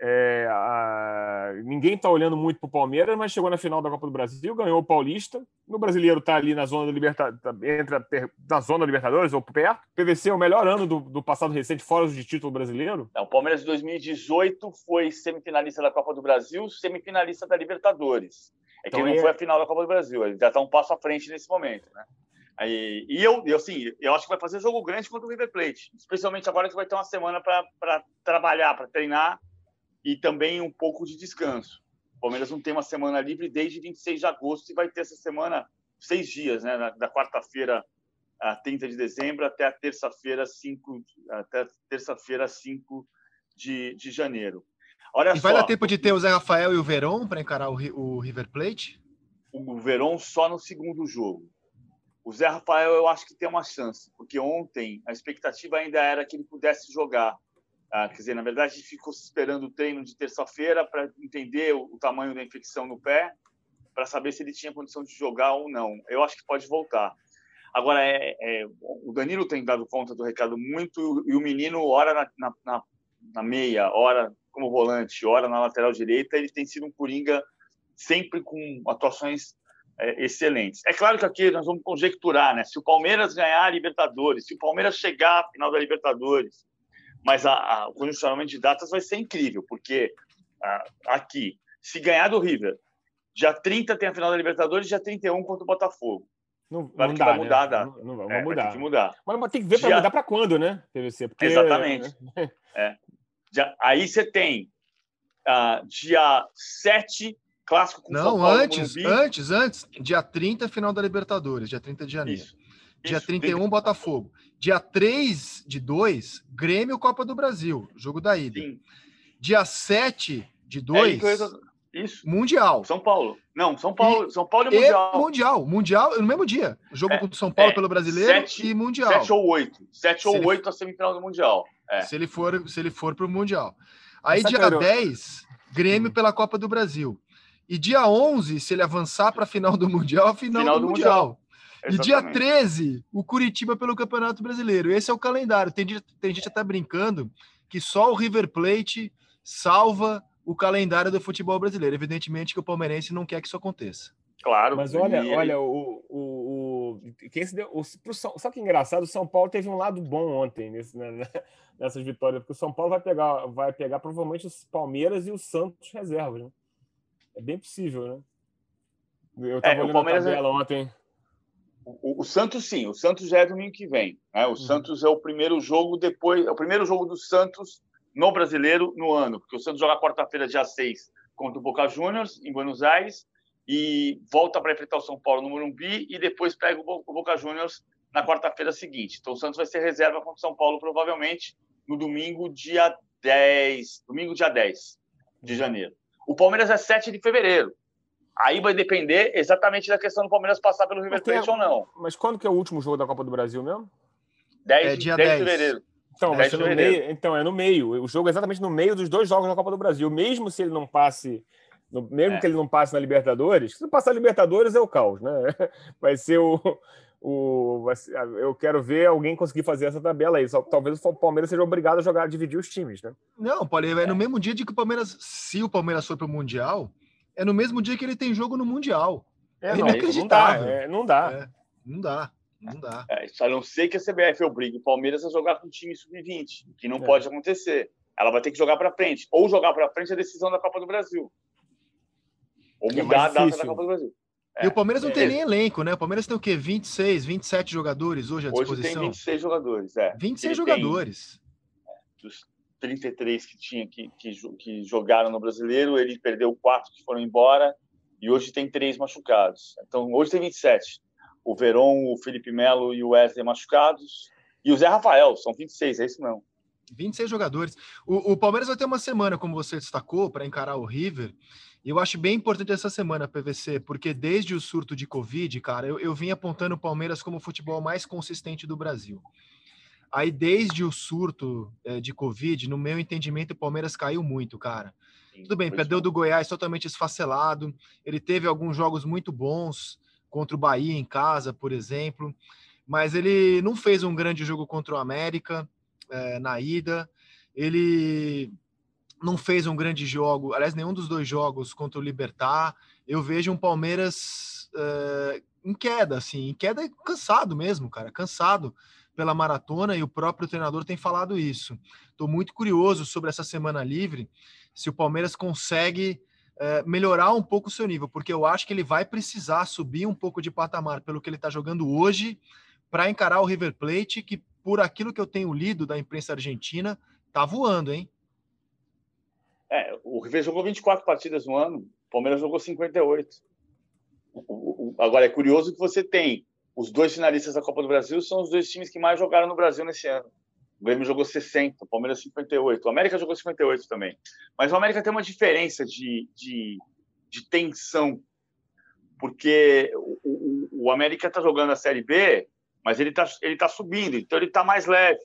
É, a... Ninguém está olhando muito para o Palmeiras, mas chegou na final da Copa do Brasil, ganhou o Paulista. No brasileiro está ali na zona do Libertadores, tá, entra na zona da Libertadores ou perto. PVC é o melhor ano do, do passado recente, fora de título brasileiro. Não, o Palmeiras de 2018 foi semifinalista da Copa do Brasil, semifinalista da Libertadores. É que então, não é... foi a final da Copa do Brasil, ele já está um passo à frente nesse momento, né? Aí, e eu, eu, assim, eu acho que vai fazer jogo grande contra o River Plate, especialmente agora que vai ter uma semana para trabalhar, para treinar e também um pouco de descanso. O Palmeiras não tem uma semana livre desde 26 de agosto e vai ter essa semana seis dias, né? Da quarta-feira a 30 de dezembro até a terça-feira 5 até terça-feira 5 de, de janeiro. Olha e só, vai dar tempo de ter o Zé Rafael e o Verón para encarar o, o River Plate? O Verón só no segundo jogo. O Zé Rafael eu acho que tem uma chance, porque ontem a expectativa ainda era que ele pudesse jogar ah, quer dizer, na verdade, a gente ficou esperando o treino de terça-feira para entender o, o, tamanho da infecção no pé, para saber se ele tinha condição de jogar ou não. Eu acho que pode voltar. Agora, é, é, o Danilo tem dado conta do recado muito, e o menino, ora na, na, na meia, ora como volante, ora na lateral direita, ele tem sido um coringa sempre com atuações é, excelentes. É claro que aqui nós vamos conjecturar, né? Se o Palmeiras ganhar a Libertadores, se o Palmeiras chegar à final da Libertadores, mas a, a, o condicionamento de datas vai ser incrível, porque a, aqui, se ganhar do River, dia 30 tem a final da Libertadores, dia 31 contra o Botafogo. Não, claro não dá, vai mudar né? Não, não, vai é, mudar. Vai ter que mudar. Mas, tem que ver para mudar para quando, né, PVC? Porque, Exatamente. Né? É. Já, aí você tem uh, dia 7, clássico com Não, São Paulo, antes, antes, antes. Dia 30, final da Libertadores, dia 30 de janeiro. Isso. Dia Isso, 31, Botafogo. Dia 3 de 2, Grêmio Copa do Brasil, jogo da ida. Sim. Dia 7 de 2. É, Isso. Mundial. São Paulo. Não, São Paulo, e, São Paulo e Mundial. E mundial. Mundial no mesmo dia. Jogo é, contra o São Paulo é, pelo Brasileiro sete, e Mundial. Sete ou oito. Sete ou oito a semifinal do Mundial. É. Se ele for, se ele for pro Mundial. Aí Essa dia cara... 10, Grêmio hum. pela Copa do Brasil. E dia 11, se ele avançar para a final do Mundial, a final, final do, do, Mundial. mundial. E dia 13, o Curitiba pelo Campeonato Brasileiro. Esse é o calendário. Tem, tem gente até brincando que só o River Plate salva o calendário do futebol brasileiro. Evidentemente que o palmeirense não quer que isso aconteça. Claro. Mas olha, e... olha, o, o, o, quem se deu, o, pro São, só que engraçado, o São Paulo teve um lado bom ontem nesse, né, nessas vitórias, porque o São Paulo vai pegar, vai pegar provavelmente os Palmeiras e o Santos reservas. Né? É bem possível, né? Eu estava é, olhando o Palmeiras a tabela é... ontem. O, o, Santos, sim, o Santos já é domingo que vem. Né? O uhum. Santos é o primeiro jogo depois, é o primeiro jogo do Santos no brasileiro no ano, porque o Santos joga quarta-feira, dia 6, contra o Boca Juniors, em Buenos Aires, e volta para enfrentar o São Paulo no Morumbi, e depois pega o Boca Juniors na quarta-feira seguinte. Então o Santos vai ser reserva contra o São Paulo, provavelmente, no domingo, dia 10. Domingo, dia 10 de janeiro. O Palmeiras é 7 de fevereiro. Aí vai depender exatamente da questão do Palmeiras passar pelo River Plate ou não. Mas quando que é o último jogo da Copa do Brasil mesmo? 10, é dia 10, 10 de fevereiro. Então, vai ser no meio, então, é no meio. O jogo é exatamente no meio dos dois jogos da Copa do Brasil. Mesmo se ele não passe, no, mesmo é. que ele não passe na Libertadores, se passar Libertadores é o caos, né? Vai ser o, o. Eu quero ver alguém conseguir fazer essa tabela aí. Só, talvez o Palmeiras seja obrigado a jogar, a dividir os times, né? Não, Paulo, é no mesmo dia de que o Palmeiras, se o Palmeiras for para o Mundial, é no mesmo dia que ele tem jogo no Mundial. É, é não, inacreditável. Não dá. É, não dá. É, não dá. Não dá. É, a não ser que a CBF obrigue o Palmeiras a jogar com time sub-20, que não é. pode acontecer. Ela vai ter que jogar para frente. Ou jogar para frente a decisão da Copa do Brasil. Ou é mudar a data da Copa do Brasil. É, e o Palmeiras não é, tem nem elenco, né? O Palmeiras tem o quê? 26, 27 jogadores hoje à disposição? Hoje tem 26 jogadores, é. 26 Ele jogadores. Tem, dos 33 que tinha que, que, que, jogaram no Brasileiro, ele perdeu quatro que foram embora e hoje tem três machucados. Então, hoje tem 27 o Veron, o Felipe Melo e o Wesley machucados. E o Zé Rafael, são 26, é isso não. 26 jogadores. O, o Palmeiras vai ter uma semana, como você destacou, para encarar o River. E eu acho bem importante essa semana, PVC, porque desde o surto de Covid, cara, eu, eu vim apontando o Palmeiras como o futebol mais consistente do Brasil. Aí, desde o surto é, de Covid, no meu entendimento, o Palmeiras caiu muito, cara. Sim, Tudo bem, perdeu do Goiás totalmente esfacelado. Ele teve alguns jogos muito bons, contra o Bahia em casa, por exemplo. Mas ele não fez um grande jogo contra o América é, na ida. Ele não fez um grande jogo, aliás, nenhum dos dois jogos contra o Libertar. Eu vejo um Palmeiras é, em queda, assim, em queda cansado mesmo, cara, cansado pela maratona e o próprio treinador tem falado isso. Estou muito curioso sobre essa semana livre, se o Palmeiras consegue é, melhorar um pouco o seu nível, porque eu acho que ele vai precisar subir um pouco de patamar pelo que ele está jogando hoje para encarar o River Plate, que por aquilo que eu tenho lido da imprensa argentina, tá voando, hein? É, o River jogou 24 partidas no ano, o Palmeiras jogou 58. Agora é curioso que você tem os dois finalistas da Copa do Brasil são os dois times que mais jogaram no Brasil nesse ano. O Grêmio jogou 60, o Palmeiras 58. O América jogou 58 também. Mas o América tem uma diferença de, de, de tensão, porque o, o, o América está jogando a Série B, mas ele está ele tá subindo, então ele está mais leve.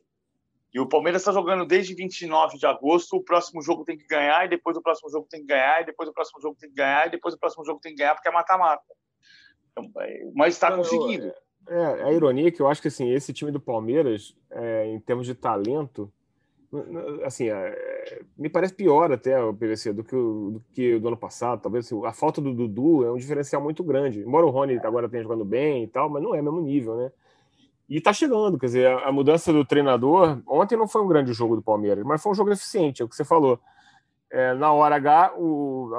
E o Palmeiras está jogando desde 29 de agosto. O próximo jogo tem que ganhar, e depois o próximo jogo tem que ganhar, e depois o próximo jogo tem que ganhar, e depois o próximo jogo tem que ganhar, porque é mata-mata. É, mas está conseguindo. É, a ironia é que eu acho que assim, esse time do Palmeiras, é, em termos de talento, assim, é, me parece pior até o PVC do que o, do que o do ano passado. Talvez assim, a falta do Dudu é um diferencial muito grande. Embora o Rony agora tenha jogando bem e tal, mas não é o mesmo nível, né? E tá chegando, quer dizer, a, a mudança do treinador. Ontem não foi um grande jogo do Palmeiras, mas foi um jogo eficiente, é o que você falou. É, na hora H, o,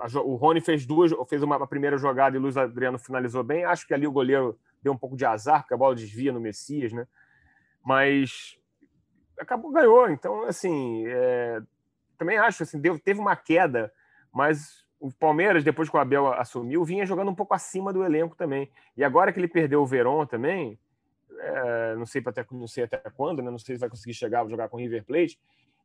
a, o Rony fez duas, fez uma a primeira jogada e o Luiz Adriano finalizou bem. Acho que ali o goleiro deu um pouco de azar, porque a bola desvia no Messias, né? Mas acabou, ganhou. Então, assim, é, também acho, assim, deu, teve uma queda, mas o Palmeiras, depois que o Abel assumiu, vinha jogando um pouco acima do elenco também. E agora que ele perdeu o Verón também, é, não sei até não sei até quando, né? Não sei se vai conseguir chegar a jogar com o River Plate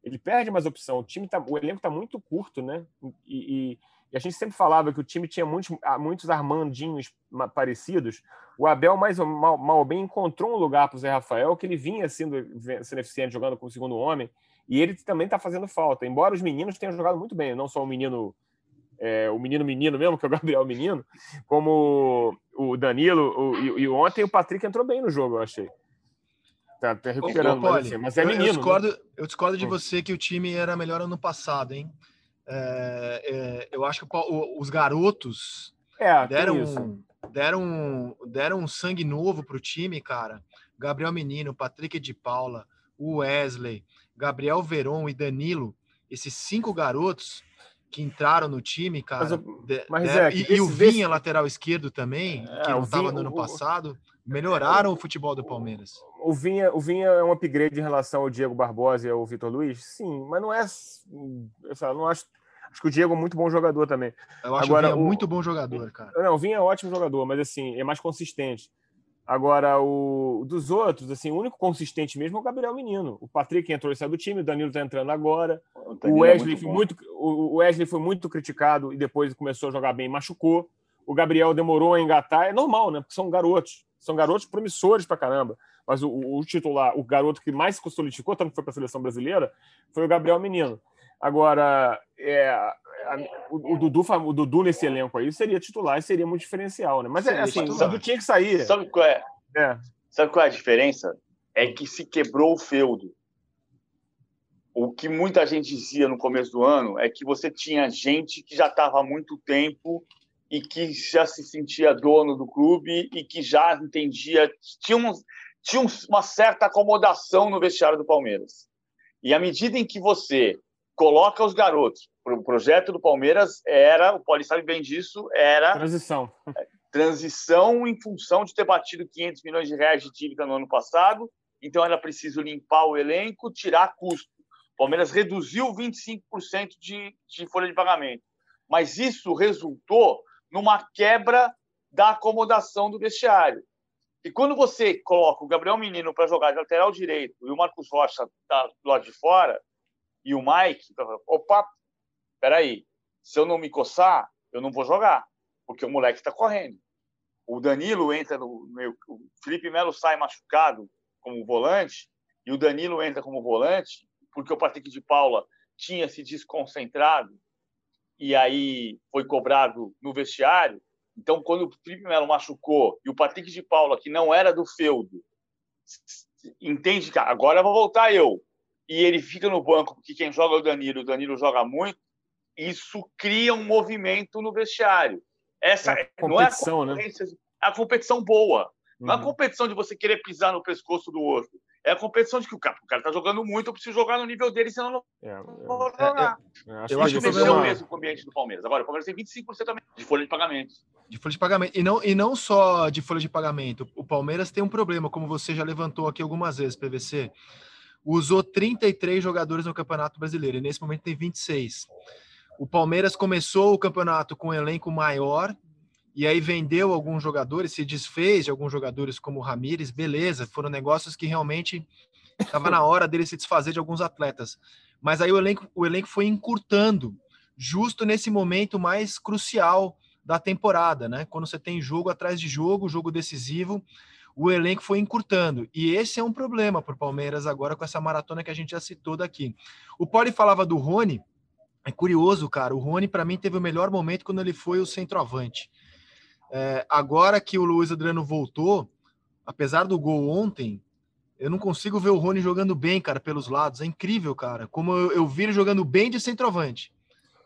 ele perde mais opção. O time tá, o elenco está muito curto, né? E, e, e a gente sempre falava que o time tinha muitos, ah, muitos Armandinhos parecidos, o Abel, mais ou mal, mal bem, encontrou um lugar para o Zé Rafael, que ele vinha sendo, sendo eficiente jogando como segundo homem, e ele também está fazendo falta. Embora os meninos tenham jogado muito bem, não só o menino, é, o menino menino mesmo, que é o Gabriel Menino, como o Danilo, o, e, e, ontem o Patrick entrou bem no jogo, eu achei. Tá, tá recuperando, Ô, mas, assim, mas, é menino. Eu, eu discordo, né? eu discordo de hum. você que o time era melhor ano passado, hein? É, é, eu acho que os garotos é, deram, deram, deram um sangue novo para o time, cara. Gabriel Menino, Patrick de Paula, o Wesley, Gabriel Veron e Danilo, esses cinco garotos que entraram no time, cara. Mas, mas é, e, e, o Vinha, lateral esquerdo também, é, que não estava no ano passado, melhoraram o futebol do Palmeiras. O Vinha, o Vinha é um upgrade em relação ao Diego Barbosa e ao Vitor Luiz? Sim, mas não é. Eu não acho. Acho que o Diego é muito bom jogador também. Eu acho Agora, o Vinha muito bom jogador, cara. Não, o Vinha é ótimo jogador, mas assim, é mais consistente. Agora, o dos outros, assim, o único consistente mesmo é o Gabriel Menino. O Patrick entrou e saiu do time, o Danilo está entrando agora. O, o é Wesley, é muito, muito o Wesley foi muito criticado e depois começou a jogar bem, machucou. O Gabriel demorou a engatar. É normal, né? Porque são garotos. São garotos promissores pra caramba. Mas o, o titular, o garoto que mais se solidificou, tanto que foi para a seleção brasileira, foi o Gabriel Menino. Agora, é, o, o, Dudu, o Dudu nesse elenco aí seria titular e seria muito diferencial, né? Mas é assim, o Dudu tinha que sair. Sabe qual é? é? Sabe qual é a diferença? É que se quebrou o feudo. O que muita gente dizia no começo do ano é que você tinha gente que já estava há muito tempo e que já se sentia dono do clube e que já entendia, tinha, um, tinha uma certa acomodação no vestiário do Palmeiras. E à medida em que você coloca os garotos. O projeto do Palmeiras era, o Paulo sabe bem disso, era transição. Transição em função de ter batido 500 milhões de reais de dívida no ano passado, então era preciso limpar o elenco, tirar custo. O Palmeiras reduziu 25% de, de folha de pagamento, mas isso resultou numa quebra da acomodação do vestiário. E quando você coloca o Gabriel Menino para jogar de lateral direito e o Marcos Rocha tá do lado de fora, e o Mike, opa, peraí, se eu não me coçar, eu não vou jogar, porque o moleque está correndo. O Danilo entra no meio, o Felipe Melo sai machucado como volante e o Danilo entra como volante porque o Patrick de Paula tinha se desconcentrado e aí foi cobrado no vestiário. Então, quando o Felipe Melo machucou e o Patrick de Paula, que não era do feudo, entende que agora eu vou voltar eu e ele fica no banco porque quem joga é o Danilo, o Danilo joga muito, isso cria um movimento no vestiário. Essa é não é a, né? É a competição boa. Uhum. Não é a uhum. competição de você querer pisar no pescoço do outro. É a competição de que o cara, o cara tá jogando muito, eu preciso jogar no nível dele, senão não é, é. vou jogar. É, é, eu acho que mexeu uma... mesmo com o ambiente do Palmeiras. Agora, o Palmeiras tem 25% também de folha de pagamento. De folha de pagamento. E não, e não só de folha de pagamento. O Palmeiras tem um problema, como você já levantou aqui algumas vezes, PVC usou 33 jogadores no Campeonato Brasileiro e nesse momento tem 26. O Palmeiras começou o campeonato com um elenco maior e aí vendeu alguns jogadores, se desfez de alguns jogadores como o Ramires, beleza, foram negócios que realmente estava na hora dele se desfazer de alguns atletas. Mas aí o elenco, o elenco foi encurtando, justo nesse momento mais crucial da temporada, né? Quando você tem jogo atrás de jogo, jogo decisivo, o elenco foi encurtando. E esse é um problema para o Palmeiras agora com essa maratona que a gente já citou daqui. O Poli falava do Rony. É curioso, cara. O Rony, para mim, teve o melhor momento quando ele foi o centroavante. É, agora que o Luiz Adriano voltou, apesar do gol ontem, eu não consigo ver o Rony jogando bem, cara, pelos lados. É incrível, cara. Como eu, eu vi ele jogando bem de centroavante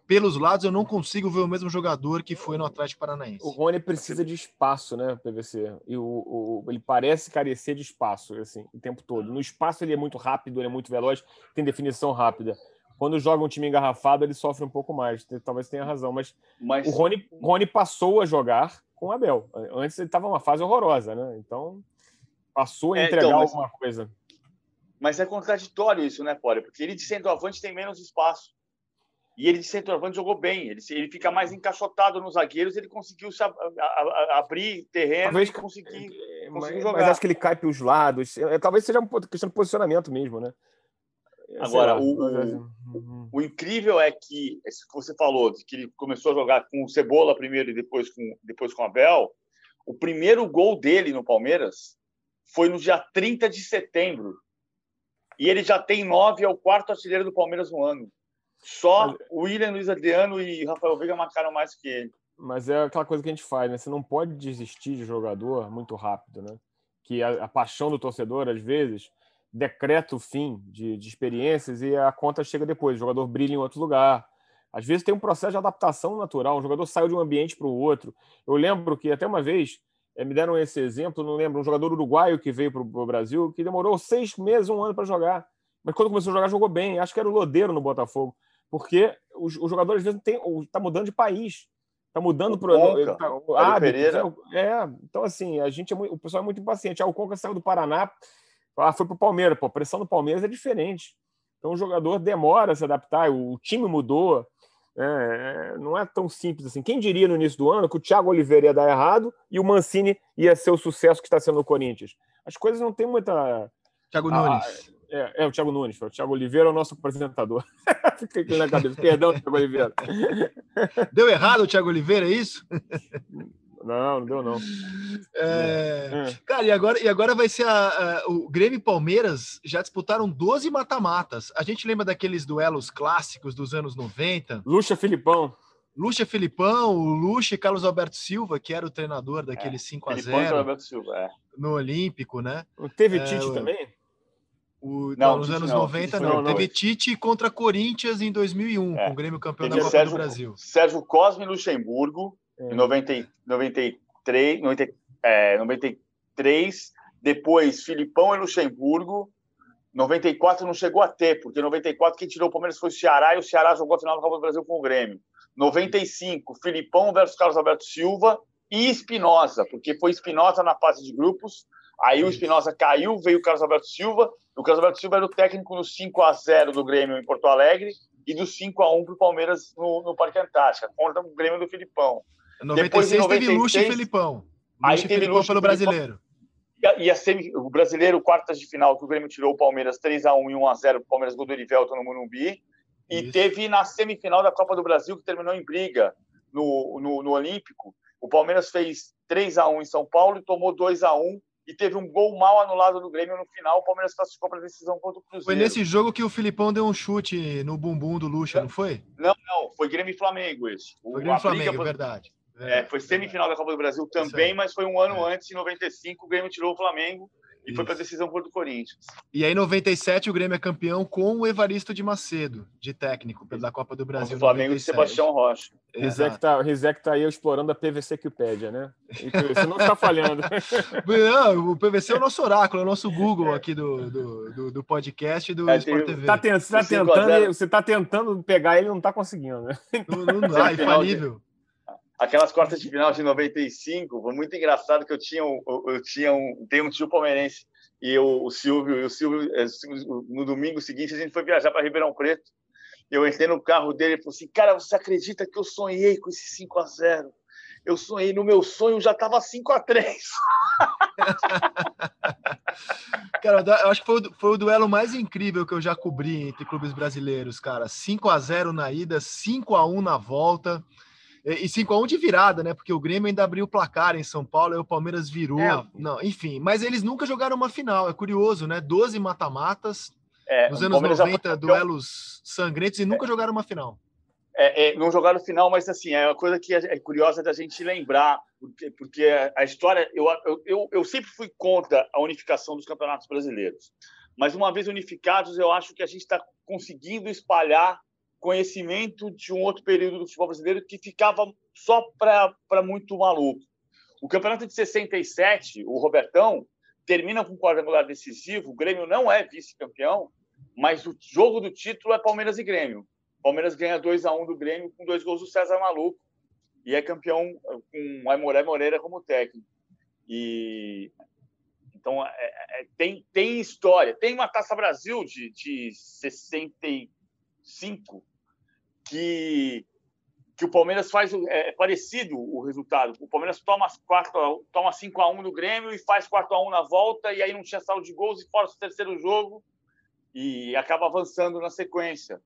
pelos lados eu não consigo ver o mesmo jogador que foi no Atlético Paranaense. O Rony precisa de espaço, né, PVC? E o, o, ele parece carecer de espaço, assim, o tempo todo. No espaço ele é muito rápido, ele é muito veloz, tem definição rápida. Quando joga um time engarrafado, ele sofre um pouco mais. Talvez tenha razão, mas, mas... o Rony, Rony passou a jogar com o Abel. Antes ele estava numa fase horrorosa, né? Então passou a é, entregar é, então, mas... alguma coisa. Mas é contraditório isso, né, Poli? Porque ele de centroavante tem menos espaço. E ele de centroavante jogou bem. Ele, ele fica mais encaixotado nos zagueiros. Ele conseguiu se a, a, a, abrir terreno talvez, e conseguir, mas, jogar. Mas acho que ele cai para os lados. É, talvez seja uma questão de posicionamento mesmo, né? Agora, o, o, uhum. o, incrível é que, isso que você falou, de que ele começou a jogar com o Cebola primeiro e depois com, depois com o Abel, o primeiro gol dele no Palmeiras foi no dia 30 de setembro. E ele já tem nove, é o quarto artilheiro do Palmeiras no ano. Só Mas... o William Luiz Adriano e Rafael Veiga marcaram mais que ele. Mas é aquela coisa que a gente faz, né? Você não pode desistir de jogador muito rápido, né? Que a, a paixão do torcedor, às vezes, decreta o fim de, de, experiências e a conta chega depois. O jogador brilha em outro lugar. Às vezes tem um processo de adaptação natural. Um jogador saiu de um ambiente para o outro. Eu lembro que até uma vez é, me deram esse exemplo, não lembro, um jogador uruguaio que veio para o Brasil que demorou seis meses, um ano para jogar. Mas quando começou a jogar, jogou bem. Acho que era o Lodeiro no Botafogo. Porque o, o jogador, às vezes, está mudando de país. Está mudando para o hábito. É, então, assim, a gente é muito, o pessoal é muito impaciente. Ah, o Conca saiu do Paraná, ah, foi para o Palmeiras. Pô, a pressão do Palmeiras é diferente. Então o jogador demora a se adaptar, o time mudou. É, é, não é tão simples assim. Quem diria no início do ano que o Thiago Oliveira ia dar errado e o Mancini ia ser o sucesso que está sendo no Corinthians? As coisas não têm muita. Thiago ah, Nunes. É, é, o Thiago Nunes. O Thiago Oliveira é o nosso apresentador. Fiquei aqui na cabeça. Perdão, Thiago Oliveira. Deu errado o Thiago Oliveira, é isso? Não, não deu, não. É... É. Cara, e agora, e agora vai ser a, a, o Grêmio e Palmeiras já disputaram 12 mata-matas. A gente lembra daqueles duelos clássicos dos anos 90? Luxa Filipão. Luxa Filipão, o Luxa e Carlos Alberto Silva, que era o treinador daquele é, 5 a 0 Alberto Silva, é. no Olímpico, né? Teve é, Tite também? O, não, não, nos anos não, 90 não. não. Teve Tite contra Corinthians em 2001, é. com o Grêmio campeão Teve da Copa Sérgio, do Brasil. Sérgio Cosme Luxemburgo, é. em 90, 93, 90, é, 93, depois Filipão e Luxemburgo, 94 não chegou a ter, porque 94 quem tirou o Palmeiras foi o Ceará e o Ceará jogou a final da Copa do Brasil com o Grêmio. 95, Filipão versus Carlos Alberto Silva e Espinosa, porque foi Espinosa na fase de grupos. Aí o Espinosa caiu, veio o Carlos Alberto Silva. O Carlos Alberto Silva era o técnico no 5 a 0 do Grêmio em Porto Alegre e do 5 a 1 para o Palmeiras no, no Parque Antártica, contra o Grêmio do Filipão. 96 Depois, em 96 teve Luxo e Felipão. Aí teve Felipão Luxo pelo brasileiro. E a semi, o brasileiro, quartas de final, que o Grêmio tirou o Palmeiras 3x1 e 1x0 o Palmeiras gol do Erivelto no Morumbi. E Isso. teve na semifinal da Copa do Brasil, que terminou em briga no, no, no Olímpico. O Palmeiras fez 3x1 em São Paulo e tomou 2x1 e teve um gol mal anulado no Grêmio no final. O Palmeiras classificou para a decisão contra o Cruzeiro. Foi nesse jogo que o Filipão deu um chute no bumbum do Lucha, não foi? Não, não. Foi Grêmio e Flamengo esse. Foi Grêmio e Flamengo, foi... verdade. É, foi semifinal da Copa do Brasil também, mas foi um ano é. antes, em 95, o Grêmio tirou o Flamengo e Isso. foi para a decisão contra o Corinthians. E aí, em 97, o Grêmio é campeão com o Evaristo de Macedo, de técnico, pela Copa do Brasil. O Flamengo 97. de Sebastião Rocha. Rizek tá, Rizek tá aí explorando a PVC Wikipédia, né? Você não está falhando. não, o PVC é o nosso oráculo, é o nosso Google aqui do, do, do, do podcast do é, Sport TV. Tá, você está tentando, você tá tentando pegar ele e não está conseguindo, né? Não, não dá, é infalível aquelas quartas de final de 95, foi muito engraçado que eu tinha, eu, eu tinha um, tem um tio palmeirense e eu, o Silvio, e o Silvio, é, no domingo seguinte a gente foi viajar para Ribeirão Preto. Eu entrei no carro dele e falei assim: "Cara, você acredita que eu sonhei com esse 5 a 0? Eu sonhei, no meu sonho já estava 5 a 3 Cara, eu acho que foi foi o duelo mais incrível que eu já cobri entre clubes brasileiros, cara. 5 a 0 na ida, 5 a 1 na volta. E 5x1 de virada, né? Porque o Grêmio ainda abriu o placar em São Paulo, e o Palmeiras virou. É. Não, enfim, mas eles nunca jogaram uma final, é curioso, né? 12 mata-matas. É, nos anos 90, duelos sangrentos e nunca é. jogaram uma final. É, é, não jogaram final, mas assim, é uma coisa que é, é curiosa da gente lembrar, porque, porque a história. Eu, eu, eu sempre fui contra a unificação dos campeonatos brasileiros. Mas uma vez unificados, eu acho que a gente está conseguindo espalhar conhecimento de um outro período do futebol brasileiro que ficava só para muito maluco. O campeonato de 67, o Robertão, termina com um quadrangular decisivo. O Grêmio não é vice-campeão, mas o jogo do título é Palmeiras e Grêmio. Palmeiras ganha 2 a 1 do Grêmio com dois gols do César Maluco e é campeão com Aimoré Moreira como técnico. E então é, é, tem, tem história. Tem uma Taça Brasil de, de 65 que, que o Palmeiras faz é, é parecido o resultado. O Palmeiras toma, 4, toma 5 a 1 no Grêmio e faz 4 a 1 na volta, e aí não tinha saldo de gols e força o terceiro jogo. e acaba avançando na sequência.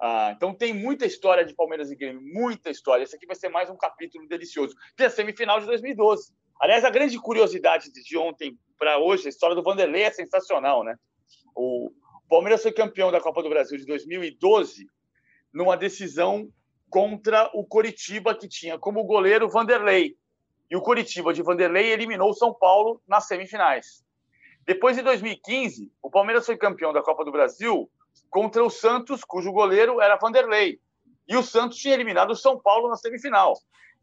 Ah, então tem muita história de Palmeiras e Grêmio, muita história. Esse aqui vai ser mais um capítulo delicioso. Tem a semifinal de 2012. Aliás, a grande curiosidade de ontem para hoje, a história do Vanderlei é sensacional, né? O Palmeiras foi campeão da Copa do Brasil de 2012 numa decisão contra o Coritiba, que tinha como goleiro Vanderlei. E o Coritiba de Vanderlei eliminou o São Paulo nas semifinais. Depois, em 2015, o Palmeiras foi campeão da Copa do Brasil contra o Santos, cujo goleiro era Vanderlei. E o Santos tinha eliminado o São Paulo na semifinal.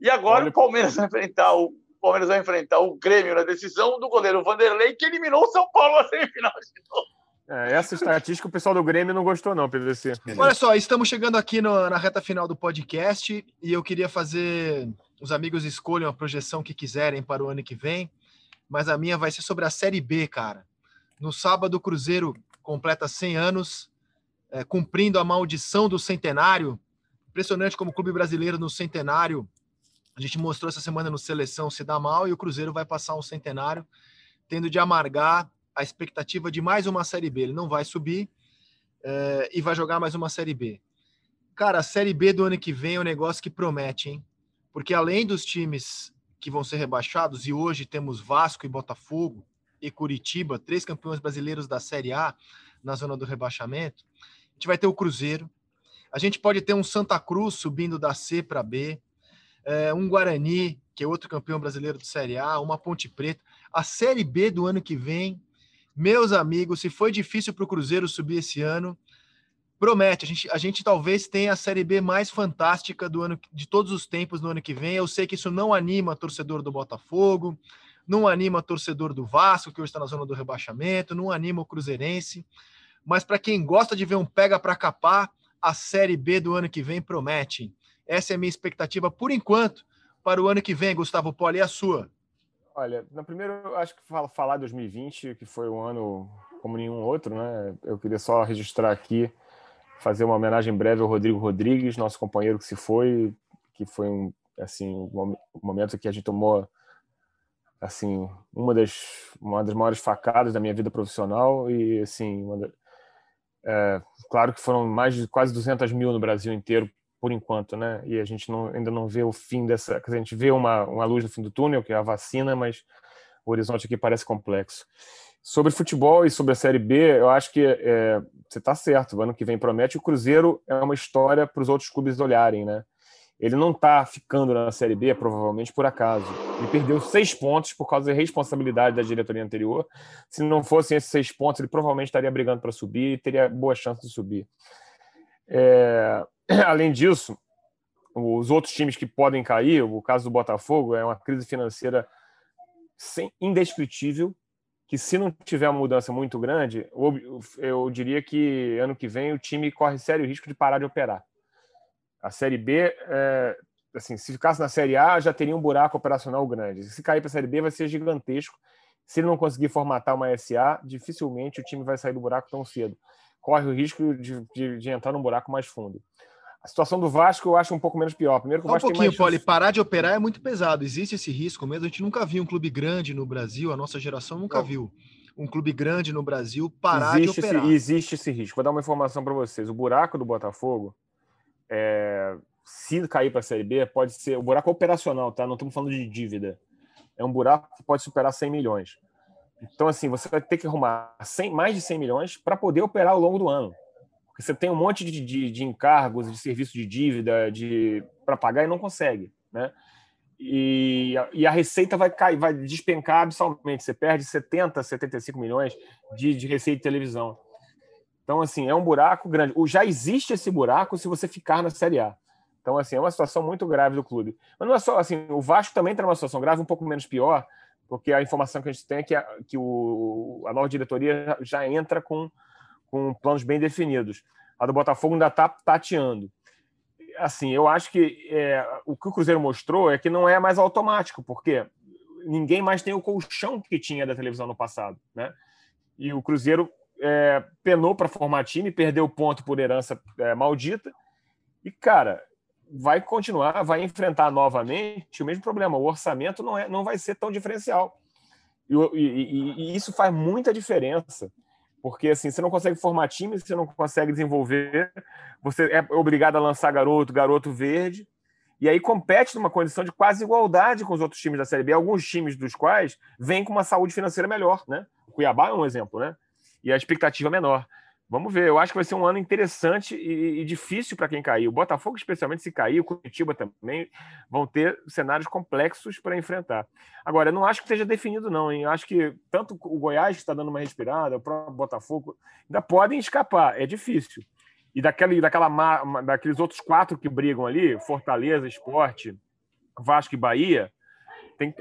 E agora Olha... o Palmeiras vai enfrentar o, o Palmeiras vai enfrentar o Grêmio na decisão do goleiro Vanderlei, que eliminou o São Paulo na semifinal de novo. É, essa estatística o pessoal do Grêmio não gostou, não, PVC. Olha só, estamos chegando aqui no, na reta final do podcast e eu queria fazer. Os amigos escolham a projeção que quiserem para o ano que vem, mas a minha vai ser sobre a Série B, cara. No sábado, o Cruzeiro completa 100 anos, é, cumprindo a maldição do centenário. Impressionante como o clube brasileiro no centenário, a gente mostrou essa semana no Seleção se dá mal e o Cruzeiro vai passar um centenário, tendo de amargar a expectativa de mais uma Série B. Ele não vai subir é, e vai jogar mais uma Série B. Cara, a Série B do ano que vem é um negócio que promete, hein? Porque além dos times que vão ser rebaixados, e hoje temos Vasco e Botafogo e Curitiba, três campeões brasileiros da Série A na zona do rebaixamento, a gente vai ter o Cruzeiro, a gente pode ter um Santa Cruz subindo da C para B, é, um Guarani, que é outro campeão brasileiro de Série A, uma Ponte Preta. A Série B do ano que vem meus amigos, se foi difícil para o Cruzeiro subir esse ano, promete. A gente, a gente talvez tenha a Série B mais fantástica do ano de todos os tempos no ano que vem. Eu sei que isso não anima torcedor do Botafogo, não anima torcedor do Vasco, que hoje está na zona do rebaixamento, não anima o Cruzeirense. Mas para quem gosta de ver um pega para capar, a Série B do ano que vem promete. Essa é a minha expectativa por enquanto para o ano que vem, Gustavo Poli, e a sua? Olha, na primeira, acho que falar 2020, que foi um ano como nenhum outro, né? Eu queria só registrar aqui, fazer uma homenagem breve ao Rodrigo Rodrigues, nosso companheiro que se foi, que foi um assim um momento que a gente tomou assim uma das uma das maiores facadas da minha vida profissional e assim da, é, claro que foram mais de quase 200 mil no Brasil inteiro por enquanto, né? E a gente não, ainda não vê o fim dessa. a gente vê uma, uma luz no fim do túnel, que é a vacina, mas o horizonte aqui parece complexo. Sobre futebol e sobre a Série B, eu acho que é, você está certo. O ano que vem promete. O Cruzeiro é uma história para os outros clubes olharem, né? Ele não está ficando na Série B, provavelmente por acaso. Ele perdeu seis pontos por causa da responsabilidade da diretoria anterior. Se não fossem esses seis pontos, ele provavelmente estaria brigando para subir e teria boa chance de subir. É, Além disso, os outros times que podem cair, o caso do Botafogo, é uma crise financeira sem, indescritível, que se não tiver uma mudança muito grande, eu diria que ano que vem o time corre sério risco de parar de operar. A Série B, é, assim, se ficasse na Série A, já teria um buraco operacional grande. Se cair para a Série B, vai ser gigantesco. Se ele não conseguir formatar uma SA, dificilmente o time vai sair do buraco tão cedo. Corre o risco de, de, de entrar num buraco mais fundo. A situação do Vasco eu acho um pouco menos pior. Primeiro que o Vasco um pouquinho, mais... Poli, parar de operar é muito pesado. Existe esse risco mesmo. A gente nunca viu um clube grande no Brasil, a nossa geração nunca Não. viu um clube grande no Brasil parar existe de operar. Esse, existe esse risco. Vou dar uma informação para vocês. O buraco do Botafogo, é, se cair para a Série B, pode ser o buraco operacional, tá? Não estamos falando de dívida. É um buraco que pode superar 100 milhões. Então, assim, você vai ter que arrumar 100, mais de 100 milhões para poder operar ao longo do ano. Porque você tem um monte de, de, de encargos, de serviço de dívida, de para pagar e não consegue, né? E, e a receita vai cair, vai despencar absurdamente. Você perde 70, 75 milhões de, de receita de televisão. Então, assim, é um buraco grande. Já existe esse buraco se você ficar na Série A. Então, assim, é uma situação muito grave do clube. Mas não é só assim, o Vasco também está numa situação grave, um pouco menos pior, porque a informação que a gente tem é que a, que o, a nova diretoria já entra com com planos bem definidos. A do Botafogo ainda está tateando. Assim, eu acho que é, o que o Cruzeiro mostrou é que não é mais automático, porque ninguém mais tem o colchão que tinha da televisão no passado, né? E o Cruzeiro é, penou para formar time, perdeu ponto por herança é, maldita. E, cara, vai continuar, vai enfrentar novamente o mesmo problema. O orçamento não, é, não vai ser tão diferencial. E, e, e, e isso faz muita diferença Porque assim, você não consegue formar time, você não consegue desenvolver, você é obrigado a lançar garoto, garoto verde, e aí compete numa condição de quase igualdade com os outros times da Série B, alguns times dos quais vêm com uma saúde financeira melhor, né? O Cuiabá é um exemplo, né? E a expectativa é menor. Vamos ver, eu acho que vai ser um ano interessante e, e difícil para quem cair. O Botafogo, especialmente, se cair, o Curitiba também, vão ter cenários complexos para enfrentar. Agora, eu não acho que esteja definido, não, hein? Eu acho que tanto o Goiás, que está dando uma respirada, o próprio Botafogo, ainda podem escapar. É difícil. E daquele, daquela, daqueles outros quatro que brigam ali, Fortaleza, Esporte, Vasco e Bahia, tem,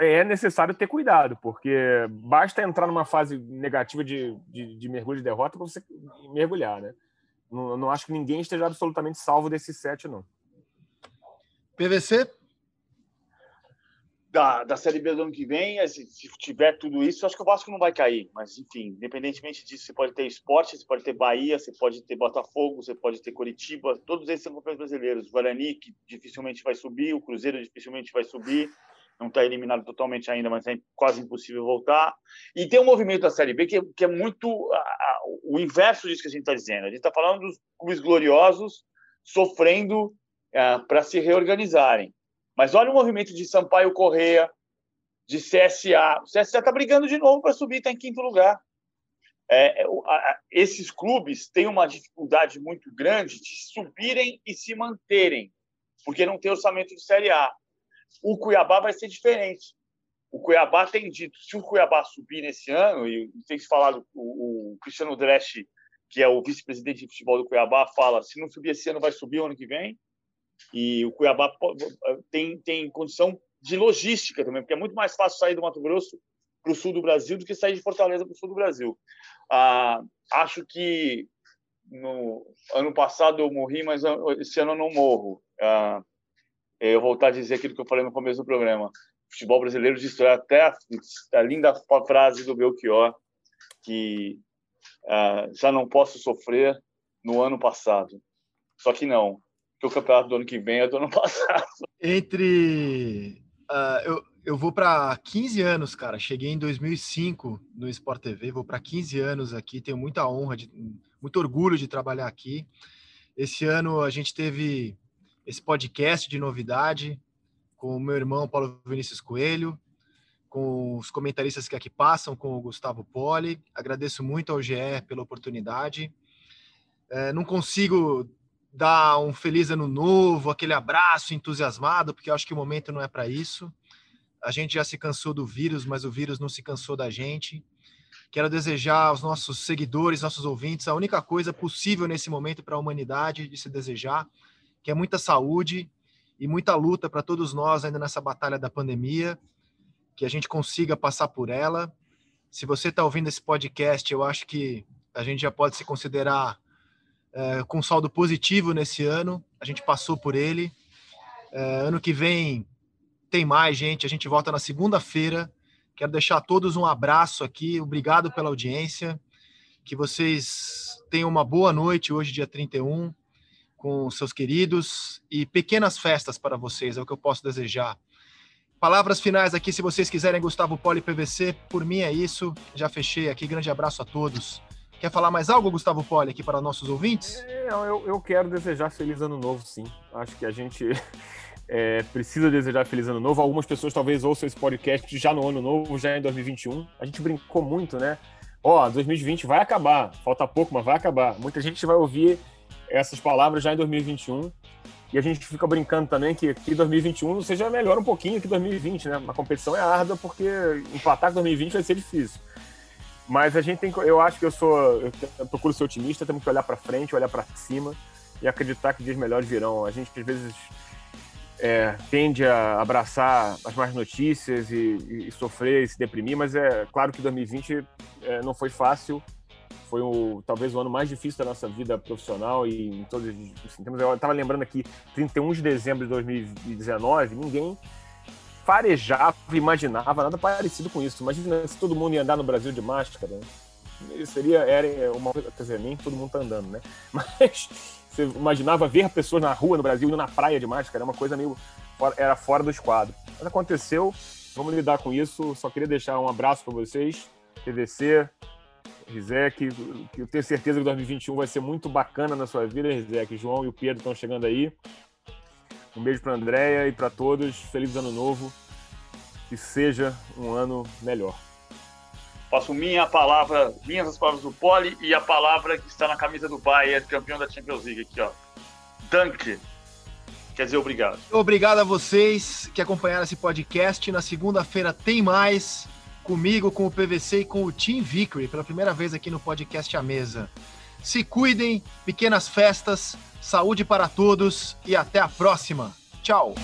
é necessário ter cuidado, porque basta entrar numa fase negativa de, de, de mergulho de derrota para você mergulhar, né? Não, não acho que ninguém esteja absolutamente salvo desses sete, não. PVC? Da, da Série B do ano que vem, se, se tiver tudo isso, acho que o Vasco não vai cair. Mas, enfim, independentemente disso, você pode ter esporte, você pode ter Bahia, você pode ter Botafogo, você pode ter Curitiba, todos esses são campeões brasileiros. O Guarani, que dificilmente vai subir, o Cruzeiro dificilmente vai subir não está eliminado totalmente ainda, mas é quase impossível voltar. E tem um movimento da Série B que, que é muito a, a, o inverso disso que a gente está dizendo. A gente está falando dos clubes gloriosos sofrendo é, para se reorganizarem. Mas olha o movimento de Sampaio Correia, de CSA. O CSA está brigando de novo para subir, está em quinto lugar. É, é a, esses clubes têm uma dificuldade muito grande de subirem e se manterem, porque não tem orçamento de Série A. O Cuiabá vai ser diferente. O Cuiabá tem dito, se o Cuiabá subir nesse ano, e tem se falado, o, o Cristiano Dresch, que é o vice-presidente de futebol do Cuiabá, fala: se não subir esse ano, vai subir ano que vem. E o Cuiabá tem, tem condição de logística também, porque é muito mais fácil sair do Mato Grosso para o sul do Brasil do que sair de Fortaleza para o sul do Brasil. Ah, acho que no ano passado eu morri, mas esse ano eu não morro. Ah, eu voltar a dizer aquilo que eu falei no começo do programa. O futebol brasileiro destrói até a, a linda frase do Belchior, que uh, já não posso sofrer no ano passado. Só que não, que o campeonato do ano que vem é do ano passado. Entre. Uh, eu, eu vou para 15 anos, cara. Cheguei em 2005 no Sport TV, vou para 15 anos aqui. Tenho muita honra, de, muito orgulho de trabalhar aqui. Esse ano a gente teve esse podcast de novidade com o meu irmão Paulo Vinícius Coelho, com os comentaristas que aqui passam, com o Gustavo Poli. Agradeço muito ao GE pela oportunidade. É, não consigo dar um feliz ano novo, aquele abraço entusiasmado, porque eu acho que o momento não é para isso. A gente já se cansou do vírus, mas o vírus não se cansou da gente. Quero desejar aos nossos seguidores, nossos ouvintes, a única coisa possível nesse momento para a humanidade de se desejar, que é muita saúde e muita luta para todos nós ainda nessa batalha da pandemia, que a gente consiga passar por ela. Se você está ouvindo esse podcast, eu acho que a gente já pode se considerar é, com saldo positivo nesse ano. A gente passou por ele. É, ano que vem tem mais, gente. A gente volta na segunda-feira. Quero deixar a todos um abraço aqui. Obrigado pela audiência. Que vocês tenham uma boa noite hoje, dia 31 com seus queridos e pequenas festas para vocês, é o que eu posso desejar. Palavras finais aqui, se vocês quiserem, Gustavo Poli PVC, por mim é isso. Já fechei aqui, grande abraço a todos. Quer falar mais algo, Gustavo Poli, aqui para nossos ouvintes? É, eu, eu quero desejar feliz ano novo, sim. Acho que a gente é, precisa desejar feliz ano novo. Algumas pessoas talvez ouçam esse podcast já no ano novo, já em 2021. A gente brincou muito, né? Ó, 2020 vai acabar, falta pouco, mas vai acabar. Muita gente vai ouvir essas palavras já em 2021. E a gente fica brincando também que, que 2021 seja melhor um pouquinho que 2020, né? A competição é árdua porque empatar com 2020 vai ser difícil. Mas a gente tem, eu acho que eu sou, eu procuro ser otimista, temos que olhar para frente, olhar para cima e acreditar que dias melhores virão. A gente às vezes é, tende a abraçar as más notícias e, e, e, sofrer e se deprimir, mas é claro que 2020 é, não foi fácil foi o, talvez o ano mais difícil da nossa vida profissional e em todos assim, eu estava lembrando aqui 31 de dezembro de 2019 ninguém farejava imaginava nada parecido com isso. Imagina se todo mundo ia andar no Brasil de máscara né? seria era uma coisa quer dizer nem todo mundo tá andando né? Mas você imaginava ver pessoas na rua no Brasil indo na praia de máscara era uma coisa meio era fora do esquadro mas aconteceu vamos lidar com isso. Só queria deixar um abraço para vocês PVC Rizek, que eu tenho certeza que 2021 vai ser muito bacana na sua vida, Rizek. João e o Pedro estão chegando aí. Um beijo para Andréia e para todos. Feliz ano novo. Que seja um ano melhor. Faço minha palavra, minhas as palavras do Poli e a palavra que está na camisa do Bayern, campeão da Champions League aqui, ó. Danke. Quer dizer, obrigado. Obrigado a vocês que acompanharam esse podcast. Na segunda-feira tem mais comigo, com o PVC e com o Team Victory, pela primeira vez aqui no podcast A Mesa. Se cuidem, pequenas festas, saúde para todos e até a próxima. Tchau!